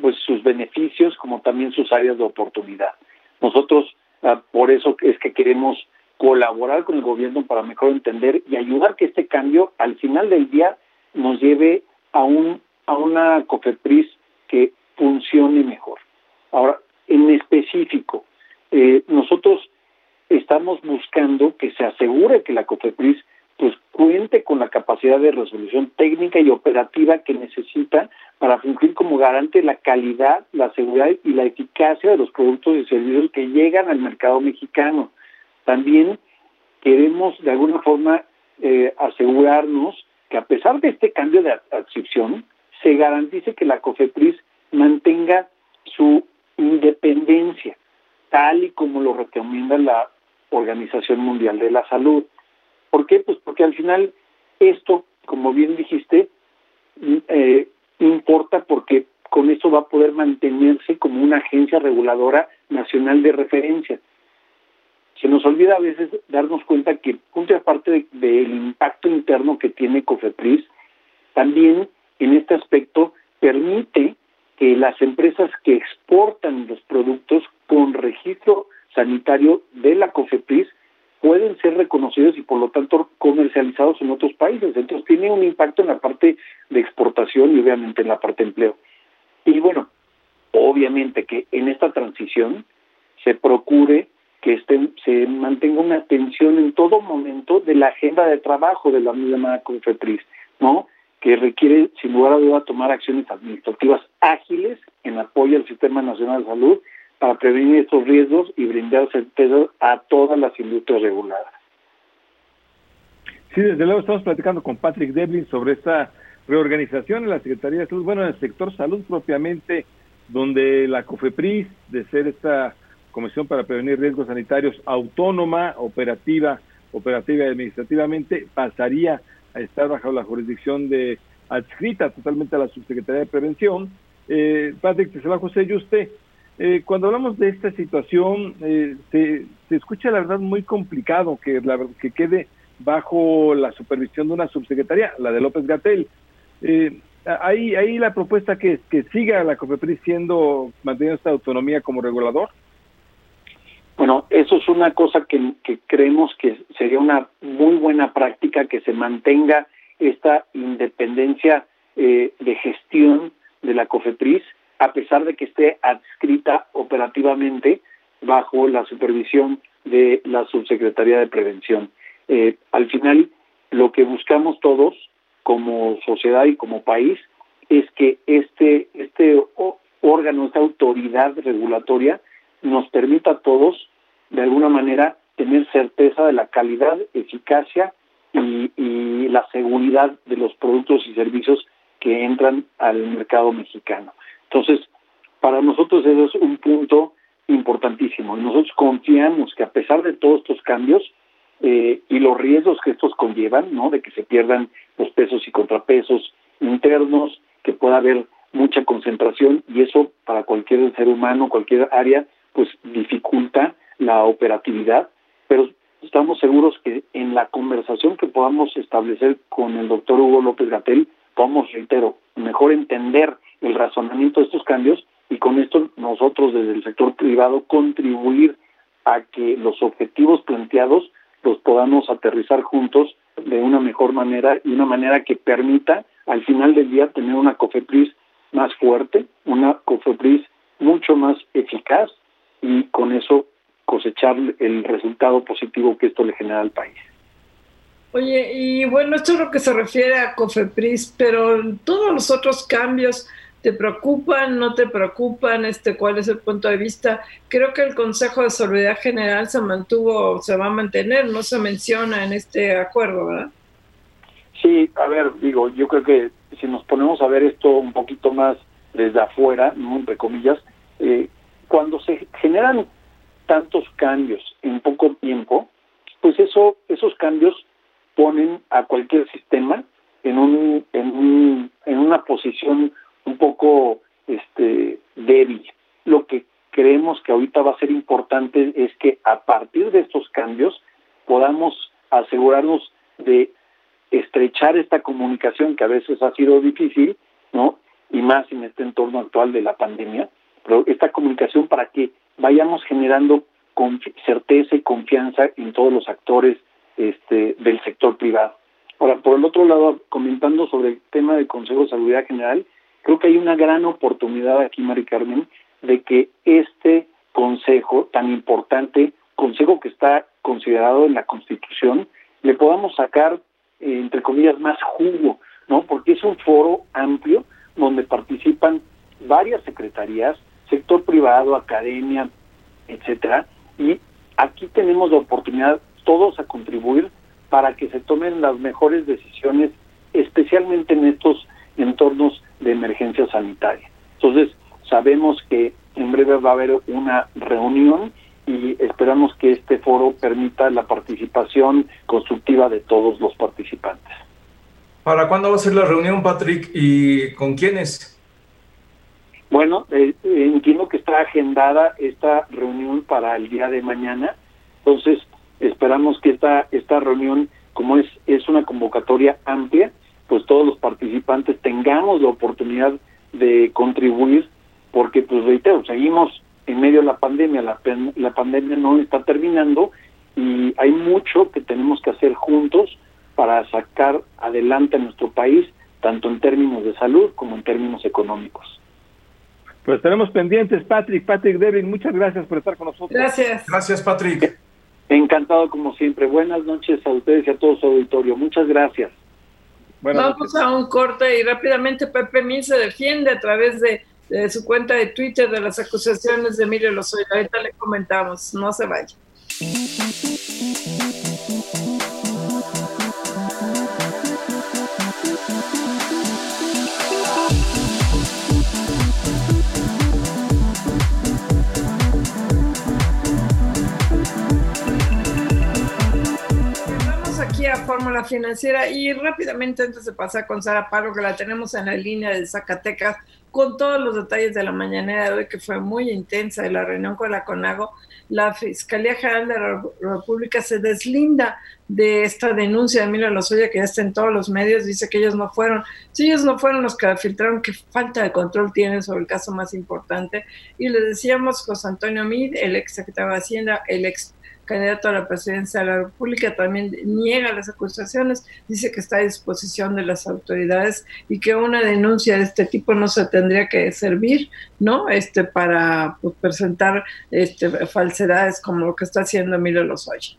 pues sus beneficios como también sus áreas de oportunidad. Nosotros ah, por eso es que queremos colaborar con el gobierno para mejor entender y ayudar que este cambio al final del día nos lleve a un a una COFEPRIS que funcione mejor. Ahora, en específico, eh, nosotros estamos buscando que se asegure que la COFEPRIS pues cuente con la capacidad de resolución técnica y operativa que necesita para fungir como garante la calidad, la seguridad y la eficacia de los productos y servicios que llegan al mercado mexicano. También queremos de alguna forma eh, asegurarnos que a pesar de este cambio de adscripción, se garantice que la COFEPRIS mantenga su independencia, tal y como lo recomienda la Organización Mundial de la Salud. ¿Por qué? Pues porque al final esto, como bien dijiste, eh, importa porque con eso va a poder mantenerse como una agencia reguladora nacional de referencia. Se nos olvida a veces darnos cuenta que, punto y aparte del impacto interno que tiene COFEPRIS, también en este aspecto permite que las empresas que exportan los productos con registro sanitario de la COFEPRIS pueden ser reconocidos y por lo tanto comercializados en otros países. Entonces tiene un impacto en la parte de exportación y obviamente en la parte de empleo. Y bueno, obviamente que en esta transición se procure que estén, se mantenga una atención en todo momento de la agenda de trabajo de la misma COFEPRIS, ¿no? que requiere sin lugar a duda tomar acciones administrativas ágiles en apoyo al Sistema Nacional de Salud para prevenir estos riesgos y brindar certeza a todas las industrias reguladas. Sí, desde luego estamos platicando con Patrick Devlin sobre esta reorganización en la Secretaría de Salud, bueno, en el sector salud propiamente, donde la COFEPRIS, de ser esta Comisión para Prevenir Riesgos Sanitarios autónoma, operativa, operativa y administrativamente, pasaría a estar bajo la jurisdicción de adscrita totalmente a la Subsecretaría de Prevención. Eh, Patrick, se va José y usted. Eh, cuando hablamos de esta situación, eh, se, escucha la verdad muy complicado que, la, que quede bajo la supervisión de una subsecretaría, la de López Gatel. Eh, ahí la propuesta que, que siga la COFEPRIS siendo, manteniendo esta autonomía como regulador. Bueno, eso es una cosa que, que creemos que sería una muy buena práctica que se mantenga esta independencia eh, de gestión de la COFEPRIS a pesar de que esté adscrita operativamente bajo la supervisión de la Subsecretaría de Prevención. Eh, al final, lo que buscamos todos como sociedad y como país es que este, este órgano, esta autoridad regulatoria, nos permita a todos, de alguna manera, tener certeza de la calidad, eficacia y, y la seguridad de los productos y servicios que entran al mercado mexicano. Entonces, para nosotros eso es un punto importantísimo. Nosotros confiamos que a pesar de todos estos cambios eh, y los riesgos que estos conllevan, ¿no? De que se pierdan los pesos y contrapesos internos, que pueda haber mucha concentración y eso para cualquier ser humano, cualquier área, pues dificulta la operatividad, pero estamos seguros que en la conversación que podamos establecer con el doctor Hugo López Gatel, podamos, reitero, mejor entender el razonamiento de estos cambios y con esto nosotros desde el sector privado contribuir a que los objetivos planteados los podamos aterrizar juntos de una mejor manera y una manera que permita al final del día tener una COFEPRIS más fuerte, una COFEPRIS mucho más eficaz y con eso cosechar el resultado positivo que esto le genera al país. Oye, y bueno, esto es lo que se refiere a COFEPRIS, pero todos los otros cambios ¿Te preocupan? ¿No te preocupan? Este, ¿Cuál es el punto de vista? Creo que el Consejo de Seguridad General se mantuvo, se va a mantener, no se menciona en este acuerdo, ¿verdad? Sí, a ver, digo, yo creo que si nos ponemos a ver esto un poquito más desde afuera, ¿no? entre comillas, eh, cuando se generan tantos cambios en poco tiempo, pues eso, esos cambios ponen a cualquier sistema en un, en un, en una posición un poco este débil. Lo que creemos que ahorita va a ser importante es que a partir de estos cambios podamos asegurarnos de estrechar esta comunicación que a veces ha sido difícil, ¿no? Y más en este entorno actual de la pandemia, pero esta comunicación para que vayamos generando certeza y confianza en todos los actores este, del sector privado. Ahora, por el otro lado, comentando sobre el tema del Consejo de Salud General, Creo que hay una gran oportunidad aquí, Mari Carmen, de que este consejo tan importante, consejo que está considerado en la Constitución, le podamos sacar eh, entre comillas, más jugo, ¿no? Porque es un foro amplio donde participan varias secretarías, sector privado, academia, etcétera, y aquí tenemos la oportunidad todos a contribuir para que se tomen las mejores decisiones, especialmente en estos entornos de emergencia sanitaria. Entonces, sabemos que en breve va a haber una reunión y esperamos que este foro permita la participación constructiva de todos los participantes. ¿Para cuándo va a ser la reunión, Patrick? ¿Y con quiénes? Bueno, eh, entiendo que está agendada esta reunión para el día de mañana, entonces esperamos que esta, esta reunión, como es, es una convocatoria amplia, pues todos los participantes tengamos la oportunidad de contribuir, porque pues reitero, seguimos en medio de la pandemia, la, la pandemia no está terminando y hay mucho que tenemos que hacer juntos para sacar adelante a nuestro país, tanto en términos de salud como en términos económicos. Pues tenemos pendientes, Patrick, Patrick Devin, muchas gracias por estar con nosotros. Gracias. Gracias, Patrick. Encantado como siempre. Buenas noches a ustedes y a todo su auditorio. Muchas gracias. Vamos a un corte y rápidamente Pepe Mil se defiende a través de, su cuenta de Twitter de las acusaciones de Emilio Lozoya. Ahorita le comentamos, no se vaya. Fórmula Financiera y rápidamente antes de pasar con Sara Paro, que la tenemos en la línea de Zacatecas, con todos los detalles de la mañanera de hoy, que fue muy intensa, de la reunión con la CONAGO, la Fiscalía General de la República se deslinda de esta denuncia de Emilio Lozoya, que ya está en todos los medios, dice que ellos no fueron, si ellos no fueron los que filtraron, qué falta de control tienen sobre el caso más importante. Y le decíamos, José Antonio Mid, el ex secretario de Hacienda, el ex candidato a la presidencia de la República, también niega las acusaciones, dice que está a disposición de las autoridades y que una denuncia de este tipo no se tendría que servir, ¿no? Este para pues, presentar este, falsedades como lo que está haciendo Emilio Lozoya.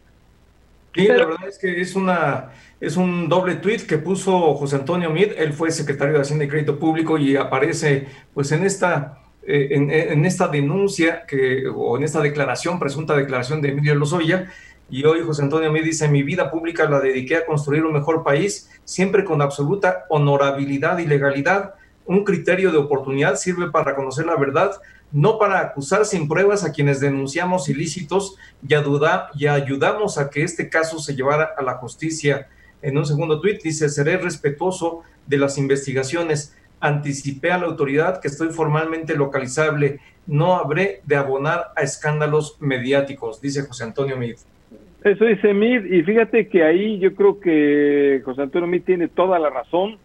Sí, la verdad es que es una es un doble tuit que puso José Antonio Mid, él fue secretario de Hacienda y Crédito Público y aparece pues en esta eh, en, esta denuncia que, o en esta declaración, presunta declaración de Emilio Lozoya, y hoy José Antonio me dice, mi vida pública la dediqué a construir un mejor país, siempre con absoluta honorabilidad y legalidad. Un criterio de oportunidad sirve para conocer la verdad, no para acusar sin pruebas a quienes denunciamos ilícitos y, y ayudamos a que este caso se llevara a la justicia. En un segundo tuit dice, seré respetuoso de las investigaciones anticipé a la autoridad que estoy formalmente localizable, no habré de abonar a escándalos mediáticos, dice José Antonio Mid. Eso dice Mid, y fíjate que ahí yo creo que José Antonio Mid tiene toda la razón,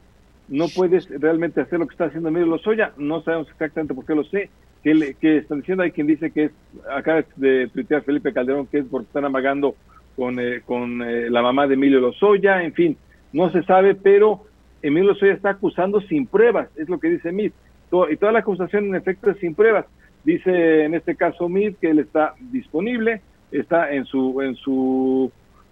no puedes realmente hacer lo que está haciendo Emilio Lozoya, no sabemos exactamente por qué lo sé, que, que están diciendo, hay quien dice que es, acá de tuitear Felipe Calderón, que es porque están amagando con, eh, con eh, la mamá de Emilio Lozoya, en fin, no se sabe, pero Emilio Lozoya está acusando sin pruebas, es lo que dice MIT. y toda la acusación en efecto es sin pruebas. Dice en este caso MIT que él está disponible, está en su, en su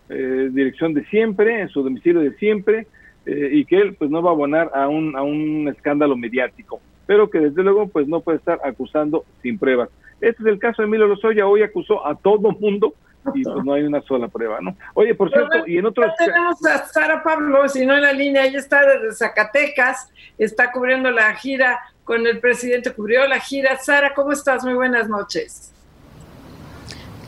eh, dirección de siempre, en su domicilio de siempre, eh, y que él pues no va a abonar a un, a un escándalo mediático, pero que desde luego pues no puede estar acusando sin pruebas. Este es el caso de Emilio Lozoya, hoy acusó a todo mundo y pues no hay una sola prueba, ¿no? Oye, por cierto, y en otros... tenemos a Sara Pablo, si no en la línea, ella está desde Zacatecas, está cubriendo la gira con el presidente, cubrió la gira. Sara, ¿cómo estás? Muy buenas noches.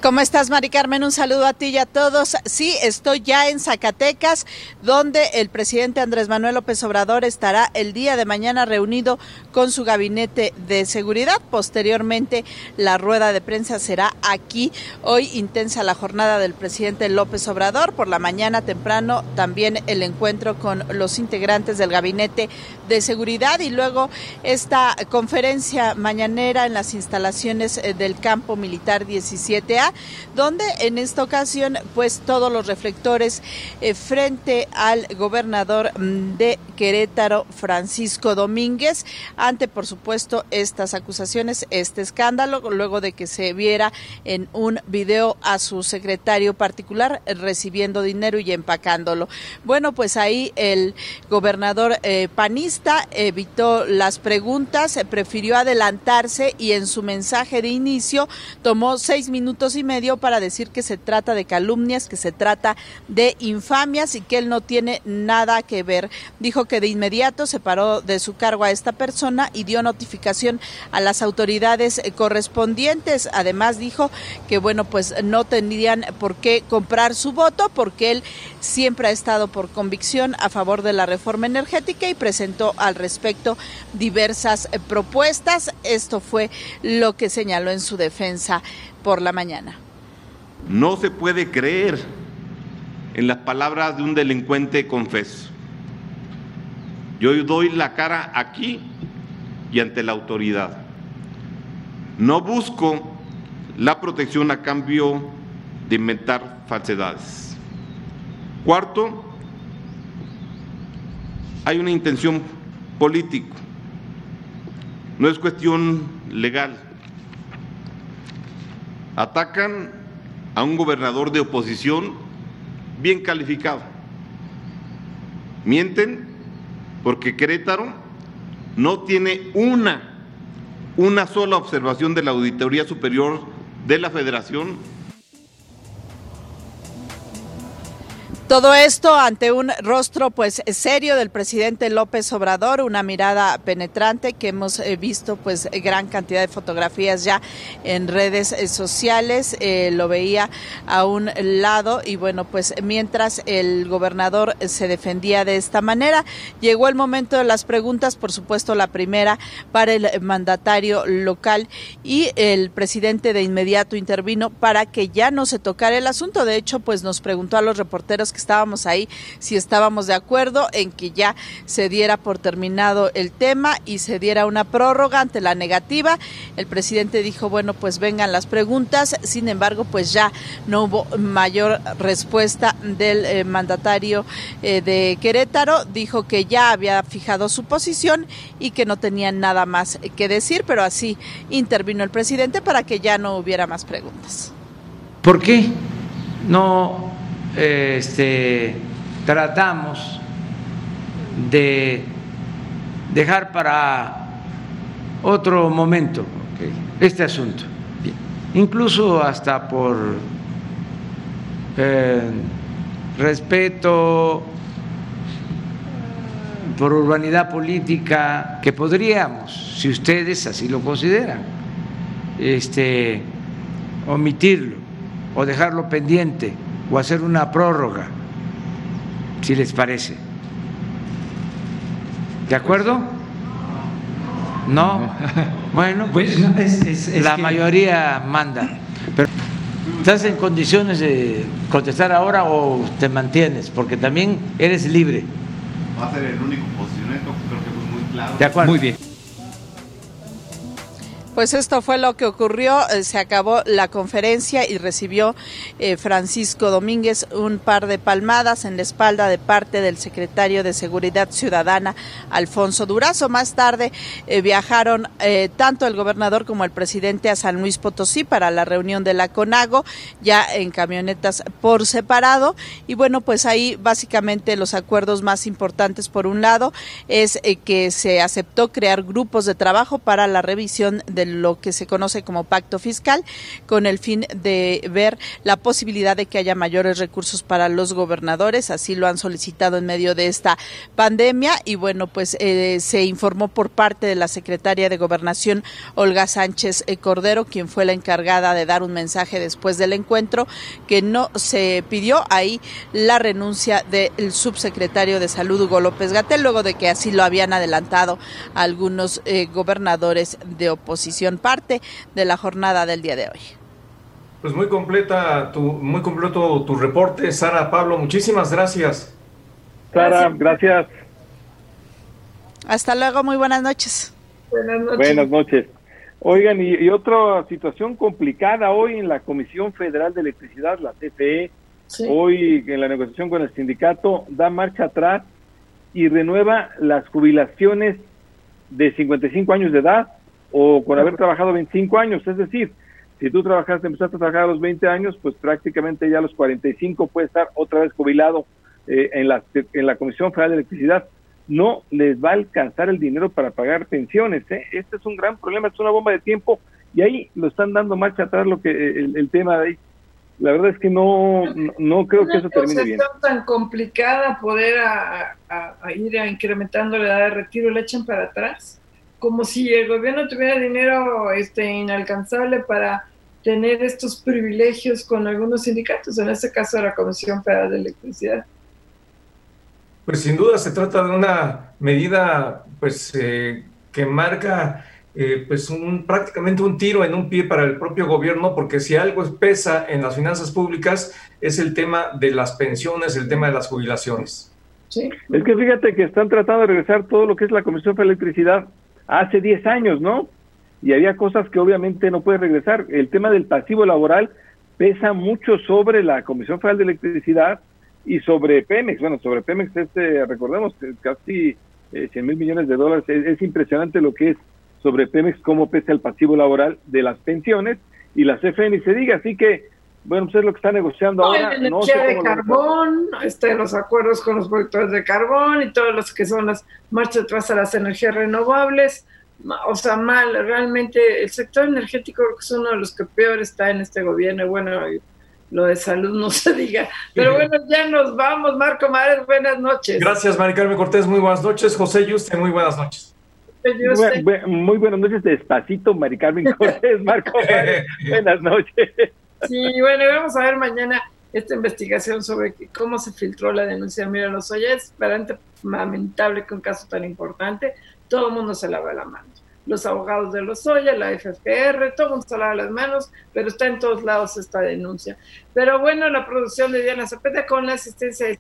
¿Cómo estás, Mari Carmen? Un saludo a ti y a todos. Sí, estoy ya en Zacatecas, donde el presidente Andrés Manuel López Obrador estará el día de mañana reunido con su gabinete de seguridad. Posteriormente, la rueda de prensa será aquí. Hoy intensa la jornada del presidente López Obrador. Por la mañana temprano, también el encuentro con los integrantes del gabinete de seguridad y luego esta conferencia mañanera en las instalaciones eh, del campo militar 17A donde en esta ocasión pues todos los reflectores eh, frente al gobernador mm, de Querétaro, Francisco Domínguez, ante por supuesto estas acusaciones, este escándalo, luego de que se viera en un video a su secretario particular recibiendo dinero y empacándolo. Bueno, pues ahí el gobernador eh, panista evitó las preguntas, prefirió adelantarse y en su mensaje de inicio tomó seis minutos y medio para decir que se trata de calumnias, que se trata de infamias y que él no tiene nada que ver. Dijo que de inmediato separó de su cargo a esta persona y dio notificación a las autoridades correspondientes. Además dijo que bueno, pues no tendrían por qué comprar su voto porque él siempre ha estado por convicción a favor de la reforma energética y presentó al respecto diversas propuestas. Esto fue lo que señaló en su defensa por la mañana. No se puede creer en las palabras de un delincuente confeso. Yo doy la cara aquí y ante la autoridad. No busco la protección a cambio de inventar falsedades. Cuarto, hay una intención política, no es cuestión legal. Atacan a un gobernador de oposición bien calificado. Mienten porque Querétaro no tiene una, una sola observación de la Auditoría Superior de la Federación Todo esto ante un rostro pues serio del presidente López Obrador, una mirada penetrante que hemos eh, visto pues gran cantidad de fotografías ya en redes eh, sociales, eh, lo veía a un lado y bueno pues mientras el gobernador se defendía de esta manera, llegó el momento de las preguntas, por supuesto la primera para el mandatario local y el presidente de inmediato intervino para que ya no se tocara el asunto, de hecho pues nos preguntó a los reporteros estábamos ahí, si estábamos de acuerdo en que ya se diera por terminado el tema y se diera una prórroga ante la negativa. El presidente dijo, bueno, pues vengan las preguntas, sin embargo, pues ya no hubo mayor respuesta del eh, mandatario eh, de Querétaro, dijo que ya había fijado su posición y que no tenía nada más que decir, pero así intervino el presidente para que ya no hubiera más preguntas. ¿Por qué no este, tratamos de dejar para otro momento este asunto, incluso hasta por eh, respeto, por urbanidad política, que podríamos, si ustedes así lo consideran, este, omitirlo o dejarlo pendiente o hacer una prórroga, si les parece. ¿De acuerdo? No. <laughs> Bueno, pues la mayoría manda. Pero ¿estás en condiciones de contestar ahora o te mantienes? Porque también eres libre. Va a ser el único posicionamiento, creo que fue muy claro. De acuerdo. Muy bien. Pues esto fue lo que ocurrió. Eh, se acabó la conferencia y recibió eh, Francisco Domínguez un par de palmadas en la espalda de parte del secretario de Seguridad Ciudadana, Alfonso Durazo. Más tarde eh, viajaron tanto el gobernador como el presidente a San Luis Potosí para la reunión de la CONAGO, ya en camionetas por separado. Y bueno, pues ahí básicamente los acuerdos más importantes, por un lado, es que se aceptó crear grupos de trabajo para la revisión lo que se conoce como pacto fiscal, con el fin de ver la posibilidad de que haya mayores recursos para los gobernadores. Así lo han solicitado en medio de esta pandemia. Y bueno, pues eh, se informó por parte de la secretaria de Gobernación, Olga Sánchez eh, Cordero, quien fue la encargada de dar un mensaje después del encuentro, que no se pidió ahí la renuncia del subsecretario de Salud, Hugo López Gatel, luego de que así lo habían adelantado algunos eh, gobernadores de oposición parte de la jornada del día de hoy. Pues muy completa, tu, muy completo tu reporte, Sara Pablo. Muchísimas gracias. Sara, gracias. Hasta luego, muy buenas noches. Buenas noches. Buenas noches. Oigan, y, otra situación complicada hoy en la Comisión Federal de Electricidad, la CFE, hoy en la negociación con el sindicato da marcha atrás y renueva las jubilaciones de 55 años de edad o con haber trabajado 25 años, es decir, si tú trabajaste, empezaste a trabajar a los 20 años, pues prácticamente ya a los 45 puedes estar otra vez jubilado eh, en, la, en la Comisión Federal de Electricidad. No les va a alcanzar el dinero para pagar pensiones. ¿eh? Este es un gran problema, es una bomba de tiempo y ahí lo están dando marcha atrás lo que el, tema de ahí. La verdad es que no, no, creo que eso termine bien. Es tan complicada poder a, ir a incrementando la edad de retiro, le echan para atrás como si el gobierno tuviera dinero este, inalcanzable para tener estos privilegios con algunos sindicatos, en este caso la Comisión Federal de Electricidad. Pues sin duda se trata de una medida pues eh, que marca eh, pues un, prácticamente un tiro en un pie para el propio gobierno, porque si algo pesa en las finanzas públicas es el tema de las pensiones, el tema de las jubilaciones. Sí. Es que fíjate que están tratando de regresar todo lo que es la Comisión Federal de Electricidad hace 10 años, ¿no? Y había cosas que obviamente no puede regresar. El tema del pasivo laboral pesa mucho sobre la Comisión Federal de Electricidad y sobre Pemex. Bueno, sobre Pemex, este, recordemos, casi eh, 100 mil millones de dólares. Es, impresionante lo que es sobre Pemex, cómo pesa el pasivo laboral de las pensiones y la CFE ni se diga. Así que, bueno, pues es lo que está negociando ahora. La energía de carbón, este, los acuerdos con los productores de carbón y todos los que son las marchas atrás a las energías renovables o sea, mal, realmente el sector energético es uno de los que peor está en este gobierno, bueno, lo de salud no <laughs> se diga, pero bueno, ya nos vamos, Marco Mares, buenas noches. Gracias, Mari Carmen Cortés, muy buenas noches, José Yuste, muy buenas noches. muy buenas noches, despacito, Mari Carmen Cortés, Marco Mares, <laughs> buenas noches. Sí, bueno, vamos a ver mañana esta investigación sobre cómo se filtró la denuncia de Mira los es bastante lamentable que un caso tan importante todo el mundo se lava las manos. Los abogados de los Oya, la FFR, todo el mundo se lava las manos, pero está en todos lados esta denuncia. Pero bueno, la producción de Diana Zapeta con la asistencia de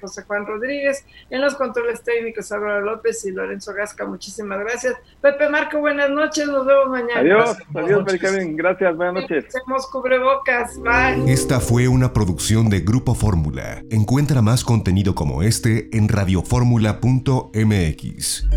José Juan Rodríguez, en los controles técnicos Álvaro López y Lorenzo Gasca, muchísimas gracias. Pepe Marco, buenas noches, nos vemos mañana. Adiós, adiós, Gracias, buenas noches. Hacemos cubrebocas, bye. Esta fue una producción de Grupo Fórmula. Encuentra más contenido como este en radioformula.mx.